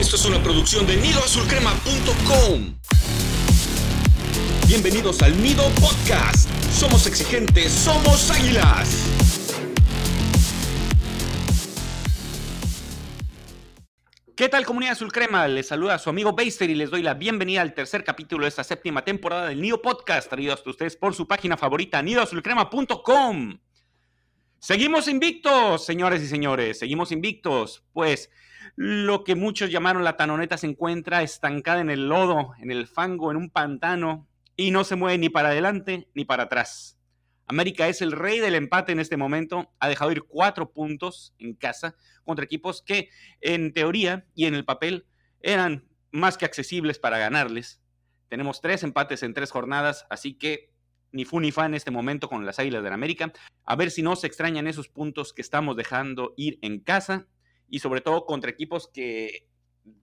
Esto es una producción de nidoazulcrema.com. Bienvenidos al Nido Podcast. Somos exigentes, somos águilas. ¿Qué tal comunidad azul crema? Les saluda a su amigo Baster y les doy la bienvenida al tercer capítulo de esta séptima temporada del Nido Podcast, traído hasta ustedes por su página favorita, nidoazulcrema.com. Seguimos invictos, señores y señores, seguimos invictos, pues lo que muchos llamaron la tanoneta se encuentra estancada en el lodo, en el fango, en un pantano y no se mueve ni para adelante ni para atrás. América es el rey del empate en este momento. Ha dejado ir cuatro puntos en casa contra equipos que en teoría y en el papel eran más que accesibles para ganarles. Tenemos tres empates en tres jornadas, así que ni fu ni fa en este momento con las Águilas del América. A ver si no se extrañan esos puntos que estamos dejando ir en casa y sobre todo contra equipos que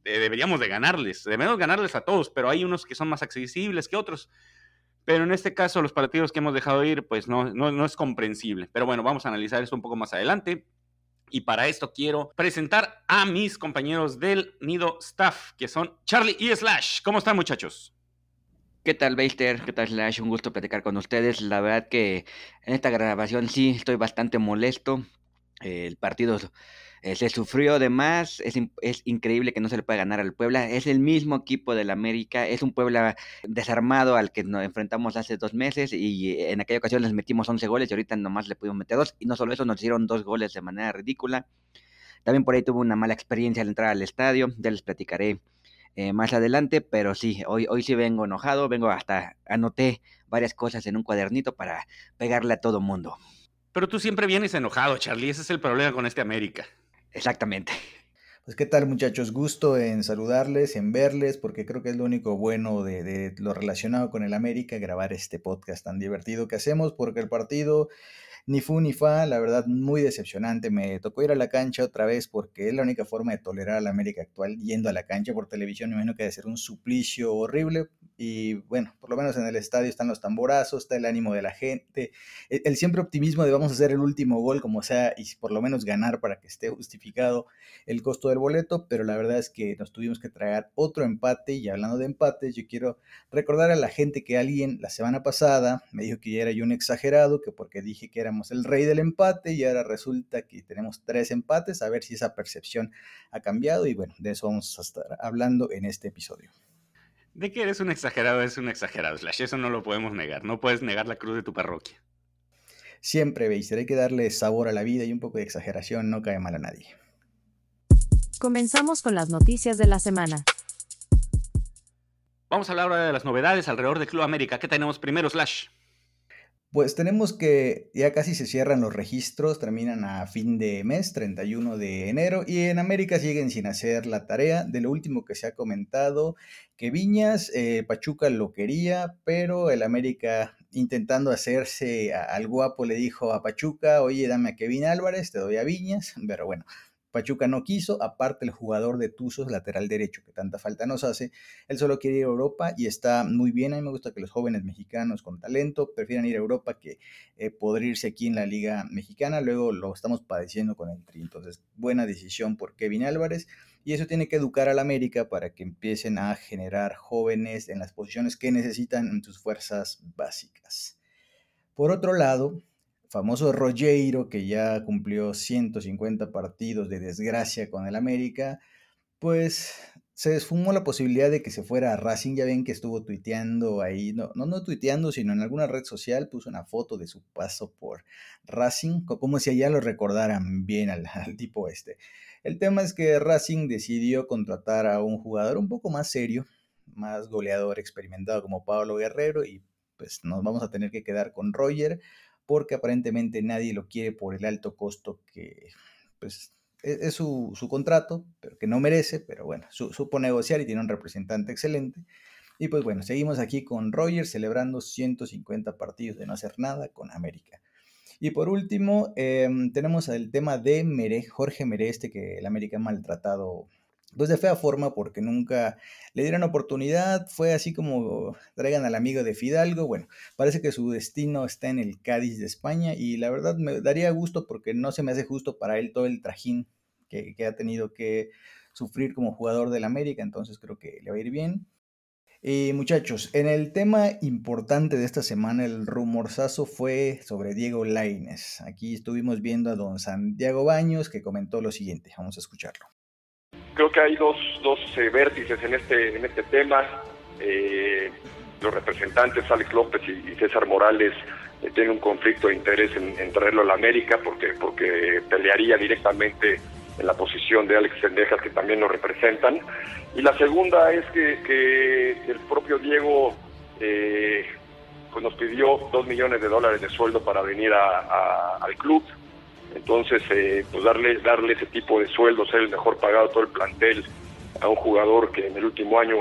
deberíamos de ganarles. Debemos ganarles a todos, pero hay unos que son más accesibles que otros. Pero en este caso, los partidos que hemos dejado ir, pues no, no, es comprensible. Pero bueno, vamos a analizar esto un poco más adelante. Y para esto quiero presentar a mis compañeros del Nido Staff, que son Charlie y Slash. ¿Cómo están, muchachos? ¿Qué tal, Baster? ¿Qué tal, Slash? Un gusto platicar con ustedes. La verdad que en esta grabación sí estoy bastante molesto. El partido eh, se sufrió de más, es, es, increíble que no se le pueda ganar al Puebla, es el mismo equipo del América, es un Puebla desarmado al que nos enfrentamos hace dos meses y en aquella ocasión les metimos 11 goles y ahorita nomás le pudimos meter dos y no solo eso, nos hicieron dos goles de manera ridícula. También por ahí tuve una mala experiencia al entrar al estadio, ya les platicaré eh, más adelante, pero sí, hoy, hoy sí vengo enojado, vengo hasta, anoté varias cosas en un cuadernito para pegarle a todo mundo. Pero tú siempre vienes enojado, Charlie, ese es el problema con este América. Exactamente. Pues qué tal muchachos, gusto en saludarles, en verles, porque creo que es lo único bueno de, de, lo relacionado con el América, grabar este podcast tan divertido que hacemos, porque el partido ni fu ni fa, la verdad muy decepcionante. Me tocó ir a la cancha otra vez porque es la única forma de tolerar a la América actual yendo a la cancha por televisión. Me imagino que debe ser un suplicio horrible. Y bueno, por lo menos en el estadio están los tamborazos, está el ánimo de la gente, el, el siempre optimismo de vamos a hacer el último gol como sea y por lo menos ganar para que esté justificado el costo del boleto. Pero la verdad es que nos tuvimos que traer otro empate. Y hablando de empates, yo quiero recordar a la gente que alguien la semana pasada me dijo que ya era yo un exagerado, que porque dije que éramos el rey del empate y ahora resulta que tenemos tres empates, a ver si esa percepción ha cambiado y bueno, de eso vamos a estar hablando en este episodio. De que eres un exagerado, es un exagerado, Slash, eso no lo podemos negar, no puedes negar la cruz de tu parroquia. Siempre, veis, hay que darle sabor a la vida y un poco de exageración no cae mal a nadie. Comenzamos con las noticias de la semana. Vamos a hablar ahora de las novedades alrededor del Club América. ¿Qué tenemos primero, Slash? Pues tenemos que ya casi se cierran los registros, terminan a fin de mes, 31 de enero, y en América siguen sin hacer la tarea de lo último que se ha comentado, que Viñas, eh, Pachuca lo quería, pero el América intentando hacerse al guapo le dijo a Pachuca, oye, dame a Kevin Álvarez, te doy a Viñas, pero bueno, Pachuca no quiso, aparte el jugador de Tuzos, lateral derecho, que tanta falta nos hace, él solo quiere ir a Europa y está muy bien. A mí me gusta que los jóvenes mexicanos con talento prefieran ir a Europa que eh, poder irse aquí en la Liga Mexicana. Luego lo estamos padeciendo con el Tri. Entonces, buena decisión por Kevin Álvarez. Y eso tiene que educar al América para que empiecen a generar jóvenes en las posiciones que necesitan en sus fuerzas básicas. Por otro lado, famoso Rogero, que ya cumplió 150 partidos de desgracia con el América, pues se esfumó la posibilidad de que se fuera a Racing. Ya ven que estuvo tuiteando ahí, no, no, no tuiteando, sino en alguna red social, puso una foto de su paso por Racing, como si allá lo recordaran bien al, al tipo este. El tema es que Racing decidió contratar a un jugador un poco más serio, más goleador experimentado como Pablo Guerrero y pues nos vamos a tener que quedar con Roger porque aparentemente nadie lo quiere por el alto costo que pues, e-, es, su, contrato, pero que no merece, pero bueno, supo negociar y tiene un representante excelente. Y pues bueno, seguimos aquí con Roger celebrando 150 partidos de no hacer nada con América. Y por último, em, tenemos el tema de Mere, Jorge Mere, este que el América ha maltratado pues de fea forma porque nunca le dieron oportunidad, fue así como traigan al amigo de Fidalgo, bueno, parece que su destino está en el Cádiz de España y la verdad me daría gusto porque no se me hace justo para él todo el trajín que, ha tenido que sufrir como jugador del América, entonces creo que le va a ir bien. Y muchachos, en el tema importante de esta semana, el rumorzazo fue sobre Diego Laines. Aquí estuvimos viendo a don Santiago Baños que comentó lo siguiente. Vamos a escucharlo. Creo que hay dos, dos eh, vértices en este, en este tema. Eh, los representantes, Alex López y, César Morales, eh, tienen un conflicto de interés en, traerlo a la América porque, porque pelearía directamente en la posición de Alex Sendejas, que también lo representan. Y la segunda es que, el propio Diego eh, pues nos pidió dos millones de dólares de sueldo para venir al club. Entonces, eh, pues darle, darle ese tipo de sueldo, ser el mejor pagado todo el plantel a un jugador que en el último año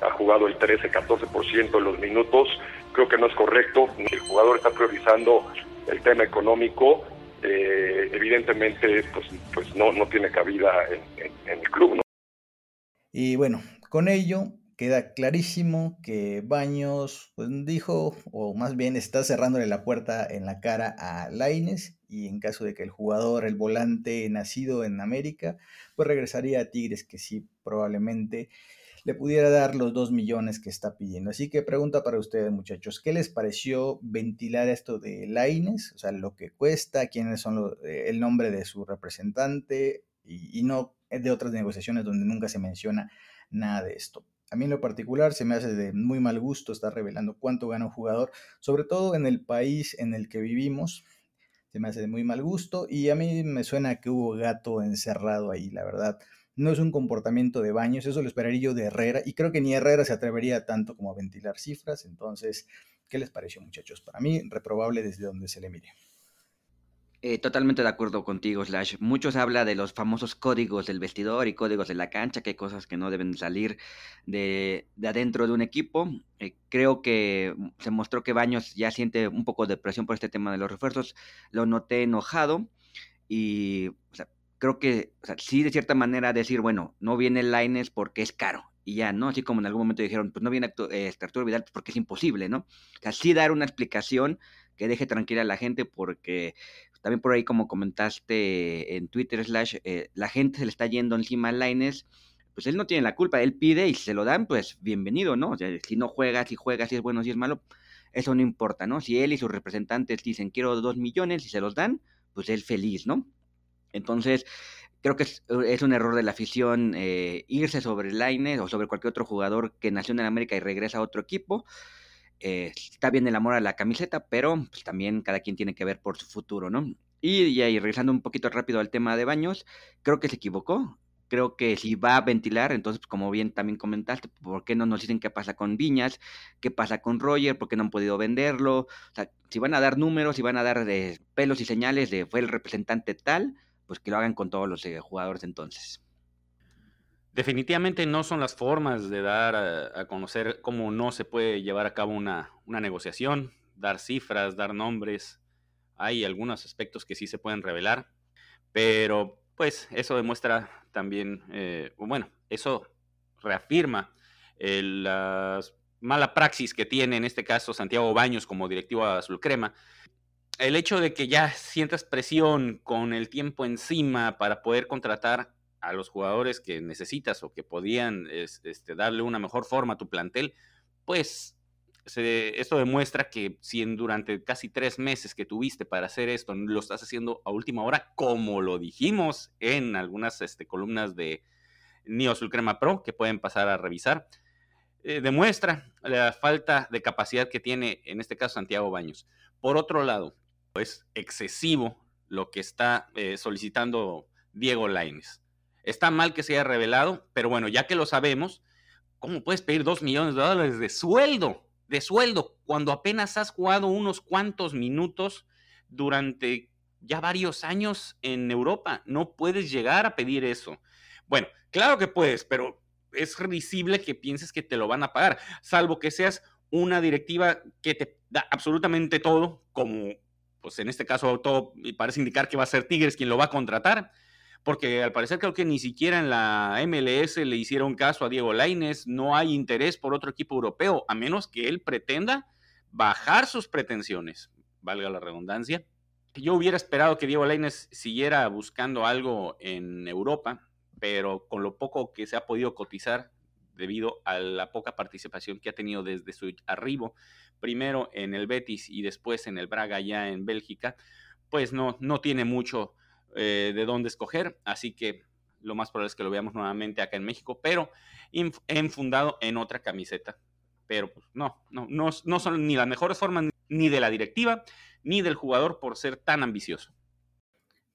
ha jugado el 13-14% de los minutos, creo que no es correcto. El jugador está priorizando el tema económico eh, evidentemente pues, pues no, no tiene cabida en, el club. ¿no? Y bueno, con ello queda clarísimo que Baños pues, dijo, o más bien está cerrándole la puerta en la cara a Laines, y en caso de que el jugador, el volante nacido en América, pues regresaría a Tigres, que sí, probablemente le pudiera dar los dos millones que está pidiendo. Así que pregunta para ustedes, muchachos, ¿qué les pareció ventilar esto de Laines? O sea, lo que cuesta, quiénes son eh, el nombre de su representante y, y no de otras negociaciones donde nunca se menciona nada de esto. A mí en lo particular se me hace de muy mal gusto estar revelando cuánto gana un jugador, sobre todo en el país en el que vivimos. Se me hace de muy mal gusto y a mí me suena que hubo gato encerrado ahí, la verdad no es un comportamiento de baños, eso lo esperaría yo de Herrera, y creo que ni Herrera se atrevería tanto como a ventilar cifras, entonces, ¿qué les pareció muchachos? Para mí, reprobable desde donde se le mire. Eh, totalmente de acuerdo contigo, Slash. Muchos habla de los famosos códigos del vestidor y códigos de la cancha, que hay cosas que no deben salir de, adentro de un equipo. Eh, creo que se mostró que Baños ya siente un poco de presión por este tema de los refuerzos. Lo noté enojado y creo que sí, de cierta manera, decir, bueno, no viene Laines porque es caro. Y ya, ¿no? Así como en algún momento dijeron, pues no viene este, Arturo Vidal porque es imposible, ¿no? O sea, sí dar una explicación que deje tranquila a la gente porque también por ahí como comentaste en Twitter slash, eh, la gente se le está yendo encima a Laines, pues él no tiene la culpa, él pide y se lo dan, pues bienvenido, ¿no? O sea, si no juega, si juega, si es bueno, si es malo, eso no importa, ¿no? Si él y sus representantes dicen quiero dos millones y se los dan, pues él feliz, ¿no? Entonces, creo que es, un error de la afición eh, irse sobre Laine o sobre cualquier otro jugador que nació en América y regresa a otro equipo. Eh, está bien el amor a la camiseta, pero pues, también cada quien tiene que ver por su futuro, ¿no? Y, y, regresando un poquito rápido al tema de baños, creo que se equivocó. Creo que si va a ventilar, entonces, como bien también comentaste, ¿por qué no nos dicen qué pasa con Viñas? ¿Qué pasa con Roger? ¿Por qué no han podido venderlo? O sea, si van a dar números, si van a dar de pelos y señales de fue el representante tal, pues que lo hagan con todos los eh, jugadores entonces. Definitivamente no son las formas de dar a, conocer cómo no se puede llevar a cabo una, negociación, dar cifras, dar nombres. Hay algunos aspectos que sí se pueden revelar, pero pues eso demuestra también, eh, bueno, eso reafirma la mala praxis que tiene en este caso Santiago Baños como directivo de Azul Crema, el hecho de que ya sientas presión con el tiempo encima para poder contratar a los jugadores que necesitas o que podían este, darle una mejor forma a tu plantel, pues esto demuestra que si durante casi tres meses que tuviste para hacer esto lo estás haciendo a última hora, como lo dijimos en algunas este, columnas de Neo Crema Pro que pueden pasar a revisar, eh, demuestra la falta de capacidad que tiene en este caso Santiago Baños. Por otro lado, es excesivo lo que está eh, solicitando Diego Laines. Está mal que se haya revelado, pero bueno, ya que lo sabemos, ¿cómo puedes pedir dos millones de dólares de sueldo? De sueldo, cuando apenas has jugado unos cuantos minutos durante ya varios años en Europa. No puedes llegar a pedir eso. Bueno, claro que puedes, pero es risible que pienses que te lo van a pagar, salvo que seas una directiva que te da absolutamente todo, como pues en este caso todo parece indicar que va a ser Tigres quien lo va a contratar, porque al parecer creo que ni siquiera en la MLS le hicieron caso a Diego Laines, no hay interés por otro equipo europeo, a menos que él pretenda bajar sus pretensiones, valga la redundancia, Yo hubiera esperado que Diego Lainez siguiera buscando algo en Europa, pero con lo poco que se ha podido cotizar debido a la poca participación que ha tenido desde su arribo, primero en el Betis y después en el Braga ya en Bélgica, pues no, no tiene mucho eh, de dónde escoger, así que lo más probable es que lo veamos nuevamente acá en México, pero enfundado en otra camiseta. Pero pues, no, no, no, no son ni las mejores formas ni de la directiva ni del jugador por ser tan ambicioso.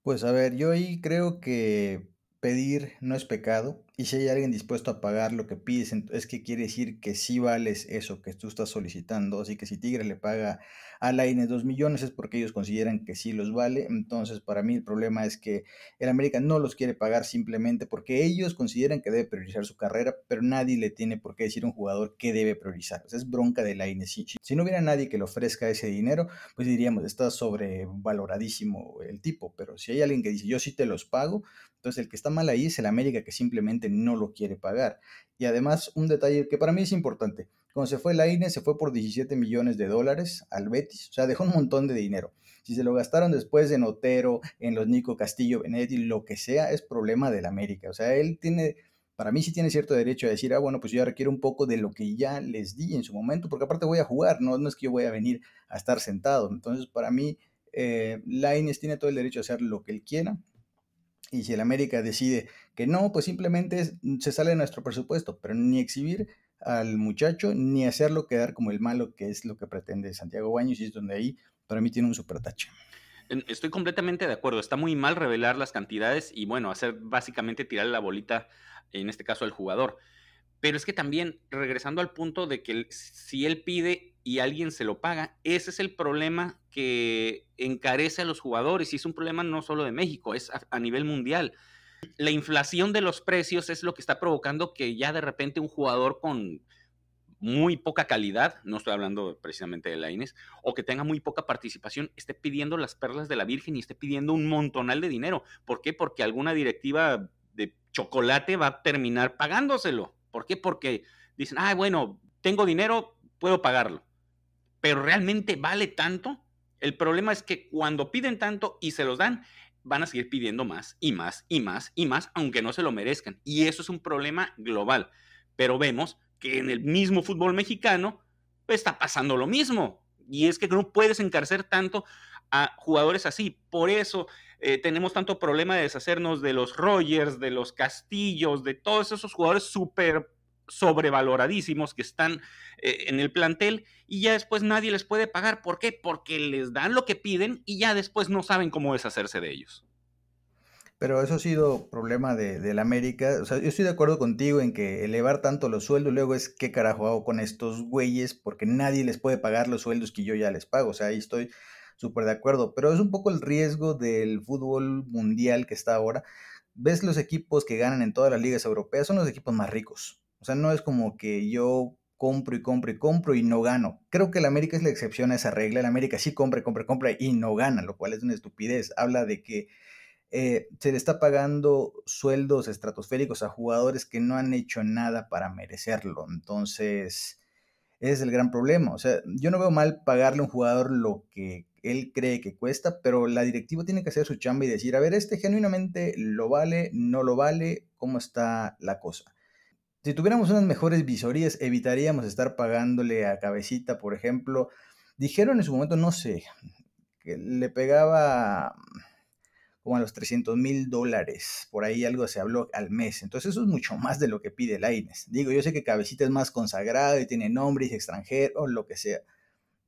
Pues a ver, yo ahí creo que pedir no es pecado. Y si hay alguien dispuesto a pagar lo que pides, es que quiere decir que sí vales eso que tú estás solicitando. Así que si Tigre le paga a Laine 2 millones es porque ellos consideran que sí los vale. Entonces, para mí el problema es que el América no los quiere pagar simplemente porque ellos consideran que debe priorizar su carrera, pero nadie le tiene por qué decir a un jugador que debe priorizar. Es bronca de Laine. Si, si no hubiera nadie que le ofrezca ese dinero, pues diríamos, está sobrevaloradísimo el tipo. Pero si hay alguien que dice, yo sí te los pago, entonces el que está mal ahí es el América que simplemente no lo quiere pagar. Y además, un detalle que para mí es importante. Cuando se fue la INE, se fue por 17 millones de dólares al Betis. O sea, dejó un montón de dinero. Si se lo gastaron después en Otero, en los Nico Castillo, Benedetti, lo que sea, es problema del América. O sea, él tiene, para mí sí tiene cierto derecho a decir, ah, bueno, pues yo requiero un poco de lo que ya les di en su momento, porque aparte voy a jugar, no, no es que yo voy a venir a estar sentado. Entonces, para mí, eh, Laines tiene todo el derecho a hacer lo que él quiera. Y si el América decide que no, pues simplemente mm, se sale de nuestro presupuesto, pero ni exhibir al muchacho ni hacerlo quedar como el malo, que es lo que pretende Santiago Baños, y es donde ahí para mí tiene un super tache. Estoy completamente de acuerdo. Está muy mal revelar las cantidades y bueno, hacer básicamente tirarle la bolita, en este caso al jugador. Pero es que también, regresando al punto de que si él pide y alguien se lo paga, ese es el problema que encarece a los jugadores y es un problema no solo de México, es a, nivel mundial. La inflación de los precios es lo que está provocando que ya de repente un jugador con muy poca calidad, no estoy hablando precisamente de la Inés, o que tenga muy poca participación, esté pidiendo las perlas de la Virgen y esté pidiendo un montonal de dinero. ¿Por qué? Porque alguna directiva de chocolate va a terminar pagándoselo. ¿Por qué? Porque dicen, ah, bueno, tengo dinero, puedo pagarlo. Pero realmente vale tanto. El problema es que cuando piden tanto y se los dan, van a seguir pidiendo más y más y más y más, aunque no se lo merezcan. Y eso es un problema global. Pero vemos que en el mismo fútbol mexicano pues, está pasando lo mismo. Y es que no puedes encarcer tanto a jugadores así. Por eso eh, tenemos tanto problema de deshacernos de los Rogers, de los Castillos, de todos esos jugadores súper sobrevaloradísimos que están eh, en el plantel y ya después nadie les puede pagar. ¿Por qué? Porque les dan lo que piden y ya después no saben cómo deshacerse de ellos. Pero eso ha sido problema de, la América. O sea, yo estoy de acuerdo contigo en que elevar tanto los sueldos luego es qué carajo hago con estos güeyes porque nadie les puede pagar los sueldos que yo ya les pago. O sea, ahí estoy súper de acuerdo, pero es un poco el riesgo del fútbol mundial que está ahora. Ves los equipos que ganan en todas las ligas europeas, son los equipos más ricos. O sea, no es como que yo compro y compro y compro y no gano. Creo que el América es la excepción a esa regla. El América sí compra, compra, compra y no gana, lo cual es una estupidez. Habla de que eh, se le está pagando sueldos estratosféricos a jugadores que no han hecho nada para merecerlo. Entonces, ese es el gran problema. O sea, yo no veo mal pagarle a un jugador lo que él cree que cuesta, pero la directiva tiene que hacer su chamba y decir, a ver, este genuinamente lo vale, no lo vale, ¿cómo está la cosa? Si tuviéramos unas mejores visorías, evitaríamos estar pagándole a Cabecita, por ejemplo. Dijeron en su momento, no sé, que le pegaba como a los 300 mil dólares, por ahí algo se habló al mes. Entonces eso es mucho más de lo que pide Laines. Digo, yo sé que Cabecita es más consagrado y tiene nombre y es extranjero, o lo que sea.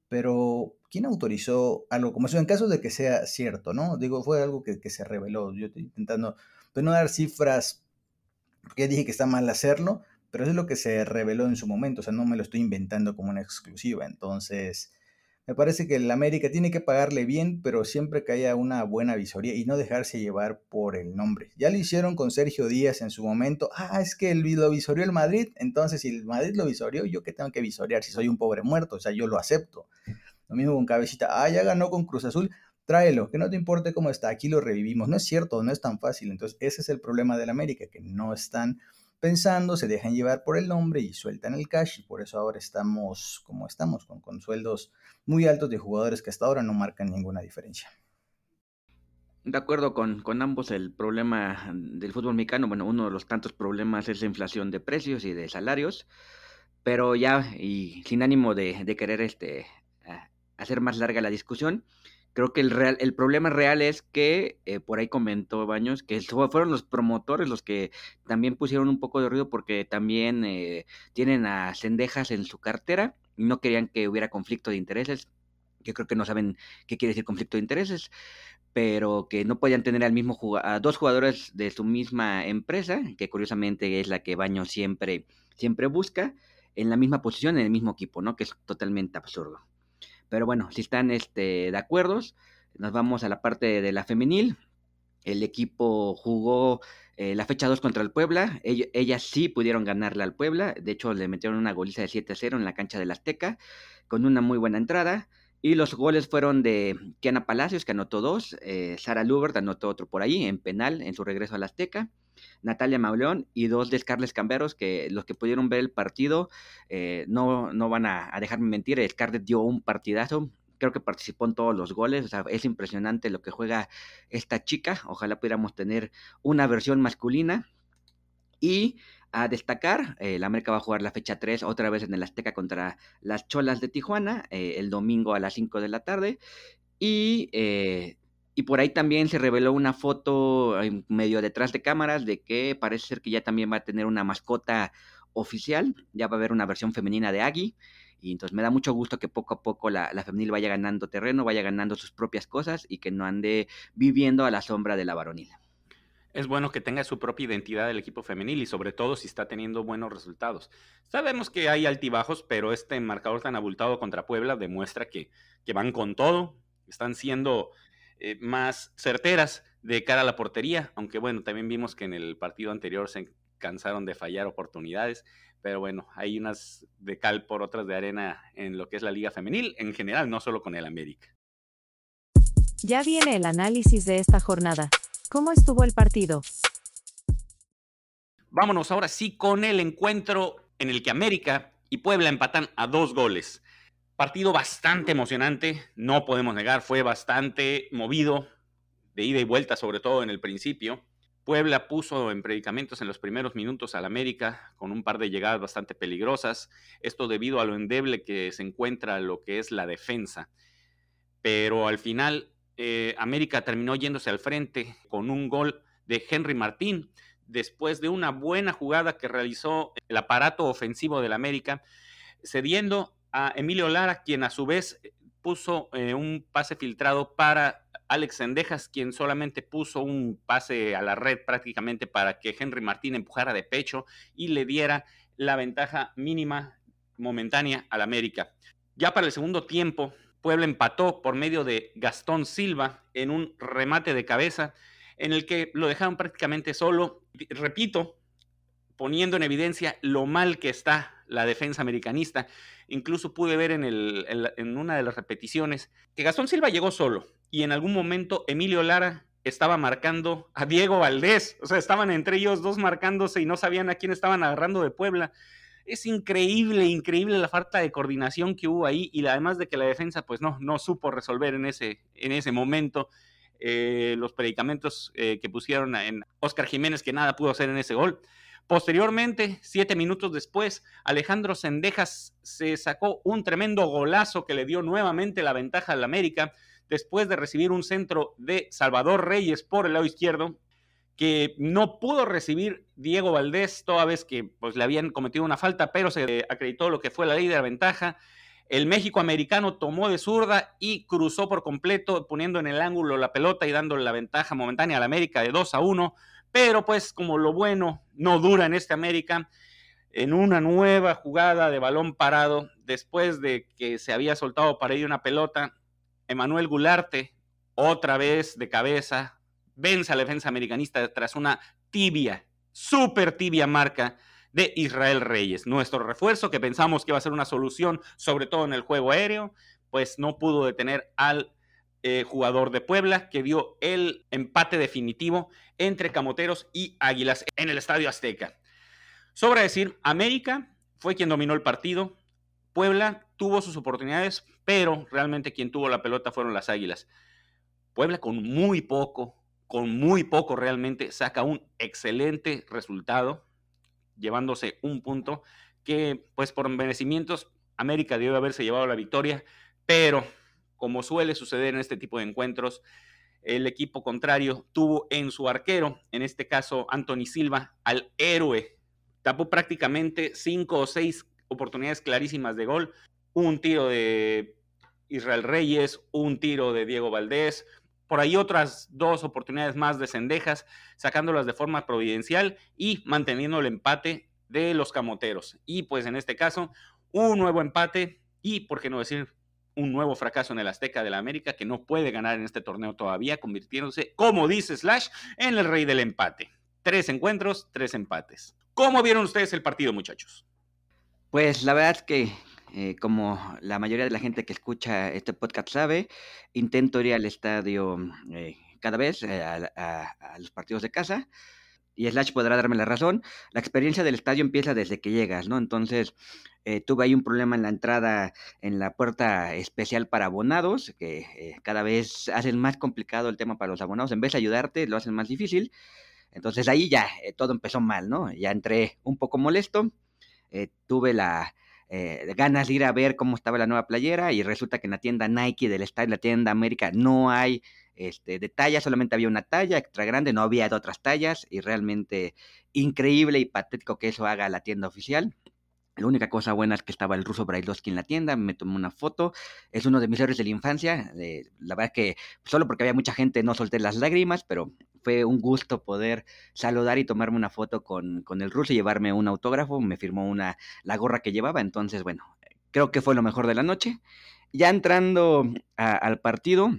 Pero, ¿quién autorizó algo como eso? En caso de que sea cierto, ¿no? Digo, fue algo que, se reveló. Yo estoy intentando pues, no dar cifras, porque dije que está mal hacerlo, pero eso es lo que se reveló en su momento. O sea, no me lo estoy inventando como una exclusiva. Entonces, me parece que el América tiene que pagarle bien, pero siempre que haya una buena visoría y no dejarse llevar por el nombre. Ya lo hicieron con Sergio Díaz en su momento. Ah, es que lo visorió el Madrid. Entonces, si el Madrid lo visorió, ¿yo qué tengo que visorear si soy un pobre muerto? O sea, yo lo acepto. Lo mismo con Cabecita. Ah, ya ganó con Cruz Azul. Tráelo, que no te importe cómo está. Aquí lo revivimos. No es cierto, no es tan fácil. Entonces, ese es el problema del América, que no están pensando, se dejan llevar por el nombre y sueltan el cash y por eso ahora estamos como estamos, con, con sueldos muy altos de jugadores que hasta ahora no marcan ninguna diferencia. De acuerdo con, con, ambos, el problema del fútbol mexicano, bueno, uno de los tantos problemas es la inflación de precios y de salarios, pero ya, y sin ánimo de, de querer este, hacer más larga la discusión, creo que el, real, el problema real es que, eh, por ahí comentó Baños, que fueron los promotores los que también pusieron un poco de ruido porque también eh, tienen a cendejas en su cartera y no querían que hubiera conflicto de intereses. Yo creo que no saben qué quiere decir conflicto de intereses, pero que no podían tener al mismo a dos jugadores de su misma empresa, que curiosamente es la que Baño siempre, siempre busca, en la misma posición, en el mismo equipo, ¿no? Que es totalmente absurdo. Pero bueno, si están este, de acuerdo, nos vamos a la parte de la femenil. El equipo jugó eh, la fecha 2 contra el Puebla. ellas sí pudieron ganarle al Puebla. De hecho, le metieron una goliza de 7-0 en la cancha del Azteca, con una muy buena entrada. Y los goles fueron de Kiana Palacios, que anotó dos, eh, Sara Lubert anotó otro por ahí, en penal, en su regreso al Azteca, Natalia Mauleón y dos de Scarlett Camberos, que los que pudieron ver el partido eh, no, no van a, dejarme mentir, Scarlett dio un partidazo, creo que participó en todos los goles, o sea, es impresionante lo que juega esta chica, ojalá pudiéramos tener una versión masculina. Y a destacar, eh, la América va a jugar la fecha 3 otra vez en el Azteca contra las Cholas de Tijuana, eh, el domingo a las 5 de la tarde. Y, y por ahí también se reveló una foto medio detrás de cámaras de que parece ser que ya también va a tener una mascota oficial, ya va a haber una versión femenina de Agui. Y entonces me da mucho gusto que poco a poco la, la femenil vaya ganando terreno, vaya ganando sus propias cosas y que no ande viviendo a la sombra de la varonil es bueno que tenga su propia identidad el equipo femenil y sobre todo si está teniendo buenos resultados. Sabemos que hay altibajos, pero este marcador tan abultado contra Puebla demuestra que, que van con todo, están siendo eh, más certeras de cara a la portería, aunque bueno, también vimos que en el partido anterior se cansaron de fallar oportunidades, pero bueno, hay unas de cal por otras de arena en lo que es la liga femenil en general, no solo con el América. Ya viene el análisis de esta jornada. ¿Cómo estuvo el partido? Vámonos ahora sí con el encuentro en el que América y Puebla empatan a dos goles. Partido bastante emocionante, no podemos negar, fue bastante movido, de ida y vuelta, sobre todo en el principio. Puebla puso en predicamentos en los primeros minutos al América con un par de llegadas bastante peligrosas, esto debido a lo endeble que se encuentra lo que es la defensa. Pero al final eh, América terminó yéndose al frente con un gol de Henry Martín después de una buena jugada que realizó el aparato ofensivo del América, cediendo a Emilio Lara, quien a su vez puso eh, un pase filtrado para Alex Sendejas, quien solamente puso un pase a la red prácticamente para que Henry Martín empujara de pecho y le diera la ventaja mínima momentánea al América. Ya para el segundo tiempo, Puebla empató por medio de Gastón Silva en un remate de cabeza en el que lo dejaron prácticamente solo. Repito, poniendo en evidencia lo mal que está la defensa americanista. Incluso pude ver en, en, una de las repeticiones que Gastón Silva llegó solo y en algún momento Emilio Lara estaba marcando a Diego Valdés. O sea, estaban entre ellos dos marcándose y no sabían a quién estaban agarrando de Puebla es increíble, increíble la falta de coordinación que hubo ahí y además de que la defensa pues no, no supo resolver en ese, en ese momento eh, los predicamentos eh, que pusieron en Oscar Jiménez que nada pudo hacer en ese gol. Posteriormente, siete minutos después, Alejandro Sendejas se sacó un tremendo golazo que le dio nuevamente la ventaja al América después de recibir un centro de Salvador Reyes por el lado izquierdo que no pudo recibir Diego Valdés, toda vez que pues, le habían cometido una falta, pero se acreditó lo que fue la ley de la ventaja. El México americano tomó de zurda y cruzó por completo, poniendo en el ángulo la pelota y dándole la ventaja momentánea al América de 2 a 1. Pero pues como lo bueno no dura en este América, en una nueva jugada de balón parado, después de que se había soltado para ir una pelota, Emanuel Gularte, otra vez de cabeza, vence a la defensa americanista tras una tibia, súper tibia marca de Israel Reyes. Nuestro refuerzo, que pensamos que iba a ser una solución, sobre todo en el juego aéreo, pues no pudo detener al eh, jugador de Puebla, que dio el empate definitivo entre Camoteros y Águilas en el Estadio Azteca. Sobra decir, América fue quien dominó el partido, Puebla tuvo sus oportunidades, pero realmente quien tuvo la pelota fueron las Águilas. Puebla con muy poco, con muy poco realmente, saca un excelente resultado, llevándose un punto que, pues por merecimientos, América debe haberse llevado la victoria, pero como suele suceder en este tipo de encuentros, el equipo contrario tuvo en su arquero, en este caso Anthony Silva, al héroe. Tapó prácticamente cinco o seis oportunidades clarísimas de gol. Un tiro de Israel Reyes, un tiro de Diego Valdés, por ahí otras dos oportunidades más de Cendejas, sacándolas de forma providencial y manteniendo el empate de los camoteros. Y pues en este caso, un nuevo empate y, por qué no decir, un nuevo fracaso en el Azteca de la América que no puede ganar en este torneo todavía, convirtiéndose, como dice Slash, en el rey del empate. Tres encuentros, tres empates. ¿Cómo vieron ustedes el partido, muchachos? Pues la verdad es que, eh, como la mayoría de la gente que escucha este podcast sabe, intento ir al estadio eh, cada vez eh, a, a los partidos de casa y Slash podrá darme la razón, la experiencia del estadio empieza desde que llegas, ¿no? Entonces, eh, tuve ahí un problema en la entrada en la puerta especial para abonados, que eh, cada vez hacen más complicado el tema para los abonados, en vez de ayudarte, lo hacen más difícil. Entonces ahí ya eh, todo empezó mal, ¿no? Ya entré un poco molesto, tuve la... ganas de ir a ver cómo estaba la nueva playera y resulta que en la tienda Nike del estadio, en la tienda América, no hay este, de talla, solamente había una talla extra grande, no había de otras tallas y realmente increíble y patético que eso haga la tienda oficial. La única cosa buena es que estaba el ruso Brailovsky en la tienda, me tomé una foto, es uno de mis héroes de la infancia, la verdad que solo porque había mucha gente no solté las lágrimas, pero fue un gusto poder saludar y tomarme una foto con, el ruso y llevarme un autógrafo, me firmó una, la gorra que llevaba, entonces bueno, creo que fue lo mejor de la noche. Ya entrando al partido,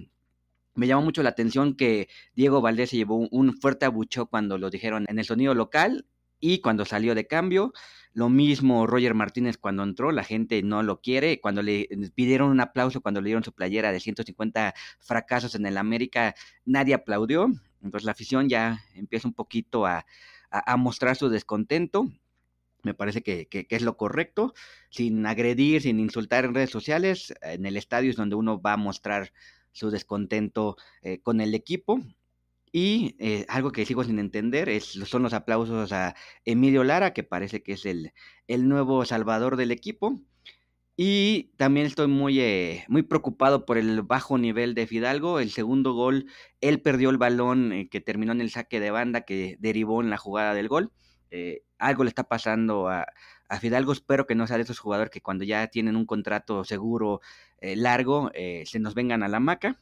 me llamó mucho la atención que Diego Valdés se llevó un fuerte abucheo cuando lo dijeron en el sonido local y cuando salió de cambio. Lo mismo Roger Martínez cuando entró, la gente no lo quiere. Cuando le pidieron un aplauso, cuando le dieron su playera de 150 fracasos en el América, nadie aplaudió. Entonces la afición ya empieza un poquito a, mostrar su descontento. Me parece que, es lo correcto, sin agredir, sin insultar en redes sociales. En el estadio es donde uno va a mostrar su descontento eh, con el equipo. Y eh, algo que sigo sin entender es, son los aplausos a Emilio Lara, que parece que es el, el nuevo salvador del equipo. Y también estoy muy, eh, muy preocupado por el bajo nivel de Fidalgo. El segundo gol, él perdió el balón que terminó en el saque de banda que derivó en la jugada del gol. algo le está pasando a, a Fidalgo. Espero que no sea de esos jugadores que cuando ya tienen un contrato seguro eh, largo eh, se nos vengan a la maca.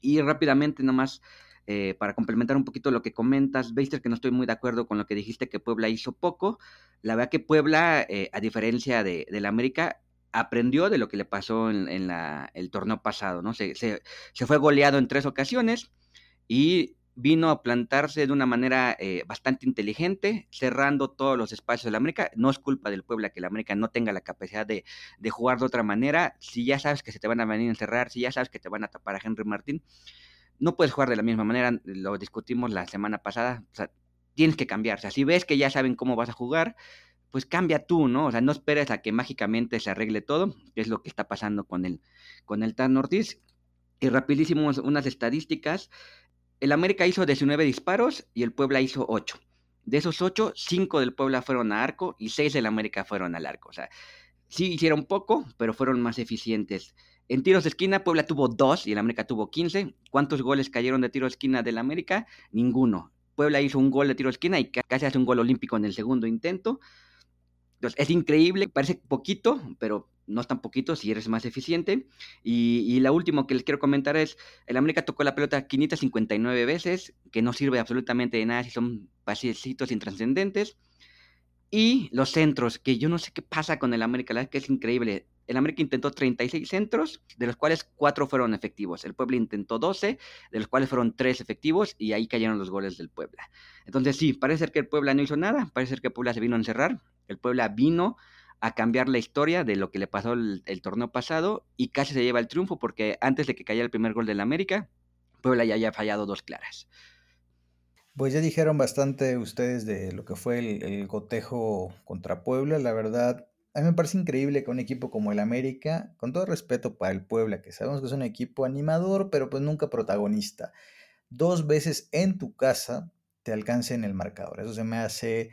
Y rápidamente nomás eh, para complementar un poquito lo que comentas, Beister, que no estoy muy de acuerdo con lo que dijiste que Puebla hizo poco. La verdad que Puebla, a diferencia de, la América, aprendió de lo que le pasó en, el torneo pasado, ¿no? Se, se, se, fue goleado en tres ocasiones y vino a plantarse de una manera eh, bastante inteligente, cerrando todos los espacios de la América. No es culpa del Puebla que la América no tenga la capacidad de, jugar de otra manera. Si ya sabes que se te van a venir a encerrar, si ya sabes que te van a tapar a Henry Martín, no puedes jugar de la misma manera. Lo discutimos la semana pasada. O sea, tienes que cambiar. O sea, si ves que ya saben cómo vas a jugar, pues cambia tú, ¿no? O sea, no esperes a que mágicamente se arregle todo, que es lo que está pasando con el, con el Tan Ortiz. Y rapidísimo unas estadísticas. El América hizo 19 disparos y el Puebla hizo 8. De esos 8, 5 del Puebla fueron a arco y 6 del América fueron al arco. O sea, sí hicieron poco, pero fueron más eficientes. En tiros de esquina, Puebla tuvo 2 y el América tuvo 15. ¿Cuántos goles cayeron de tiro de esquina del América? Ninguno. Puebla hizo un gol de tiro de esquina y casi hace un gol olímpico en el segundo intento. Entonces, es increíble, parece poquito, pero no tan poquito si eres más eficiente. Y, y la última que les quiero comentar es, el América tocó la pelota 559 veces, que no sirve absolutamente de nada si son pasecitos intrascendentes. Y los centros, que yo no sé qué pasa con el América, la verdad es que es increíble. El América intentó 36 centros, de los cuales 4 fueron efectivos. El Puebla intentó 12, de los cuales fueron 3 efectivos, y ahí cayeron los goles del Puebla. Entonces sí, parece ser que el Puebla no hizo nada, parece ser que el Puebla se vino a encerrar. El Puebla vino a cambiar la historia de lo que le pasó el, torneo pasado y casi se lleva el triunfo porque antes de que cayera el primer gol del América, Puebla ya haya fallado dos claras. Pues ya dijeron bastante ustedes de lo que fue el, el gotejo contra Puebla. La verdad, a mí me parece increíble que un equipo como el América, con todo respeto para el Puebla, que sabemos que es un equipo animador, pero pues nunca protagonista, dos veces en tu casa te alcance en el marcador. Eso se me hace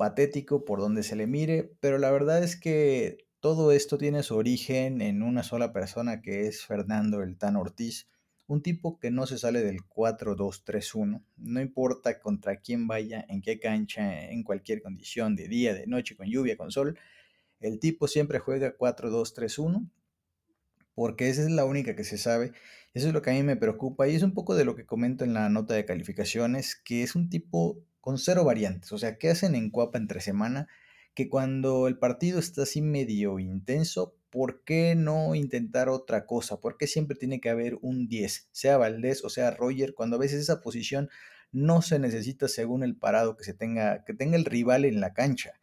patético por donde se le mire, pero la verdad es que todo esto tiene su origen en una sola persona que es Fernando el Tan Ortiz, un tipo que no se sale del 4-2-3-1, no importa contra quién vaya, en qué cancha, en cualquier condición, de día, de noche, con lluvia, con sol, el tipo siempre juega 4-2-3-1, porque esa es la única que se sabe. Eso es lo que a mí me preocupa y es un poco de lo que comento en la nota de calificaciones, que es un tipo con cero variantes, o sea, ¿qué hacen en Cuapa entre semana? Que cuando el partido está así medio intenso, ¿por qué no intentar otra cosa? ¿Por qué siempre tiene que haber un 10? Sea Valdés o sea Roger, cuando a veces esa posición no se necesita según el parado que se tenga, que tenga el rival en la cancha.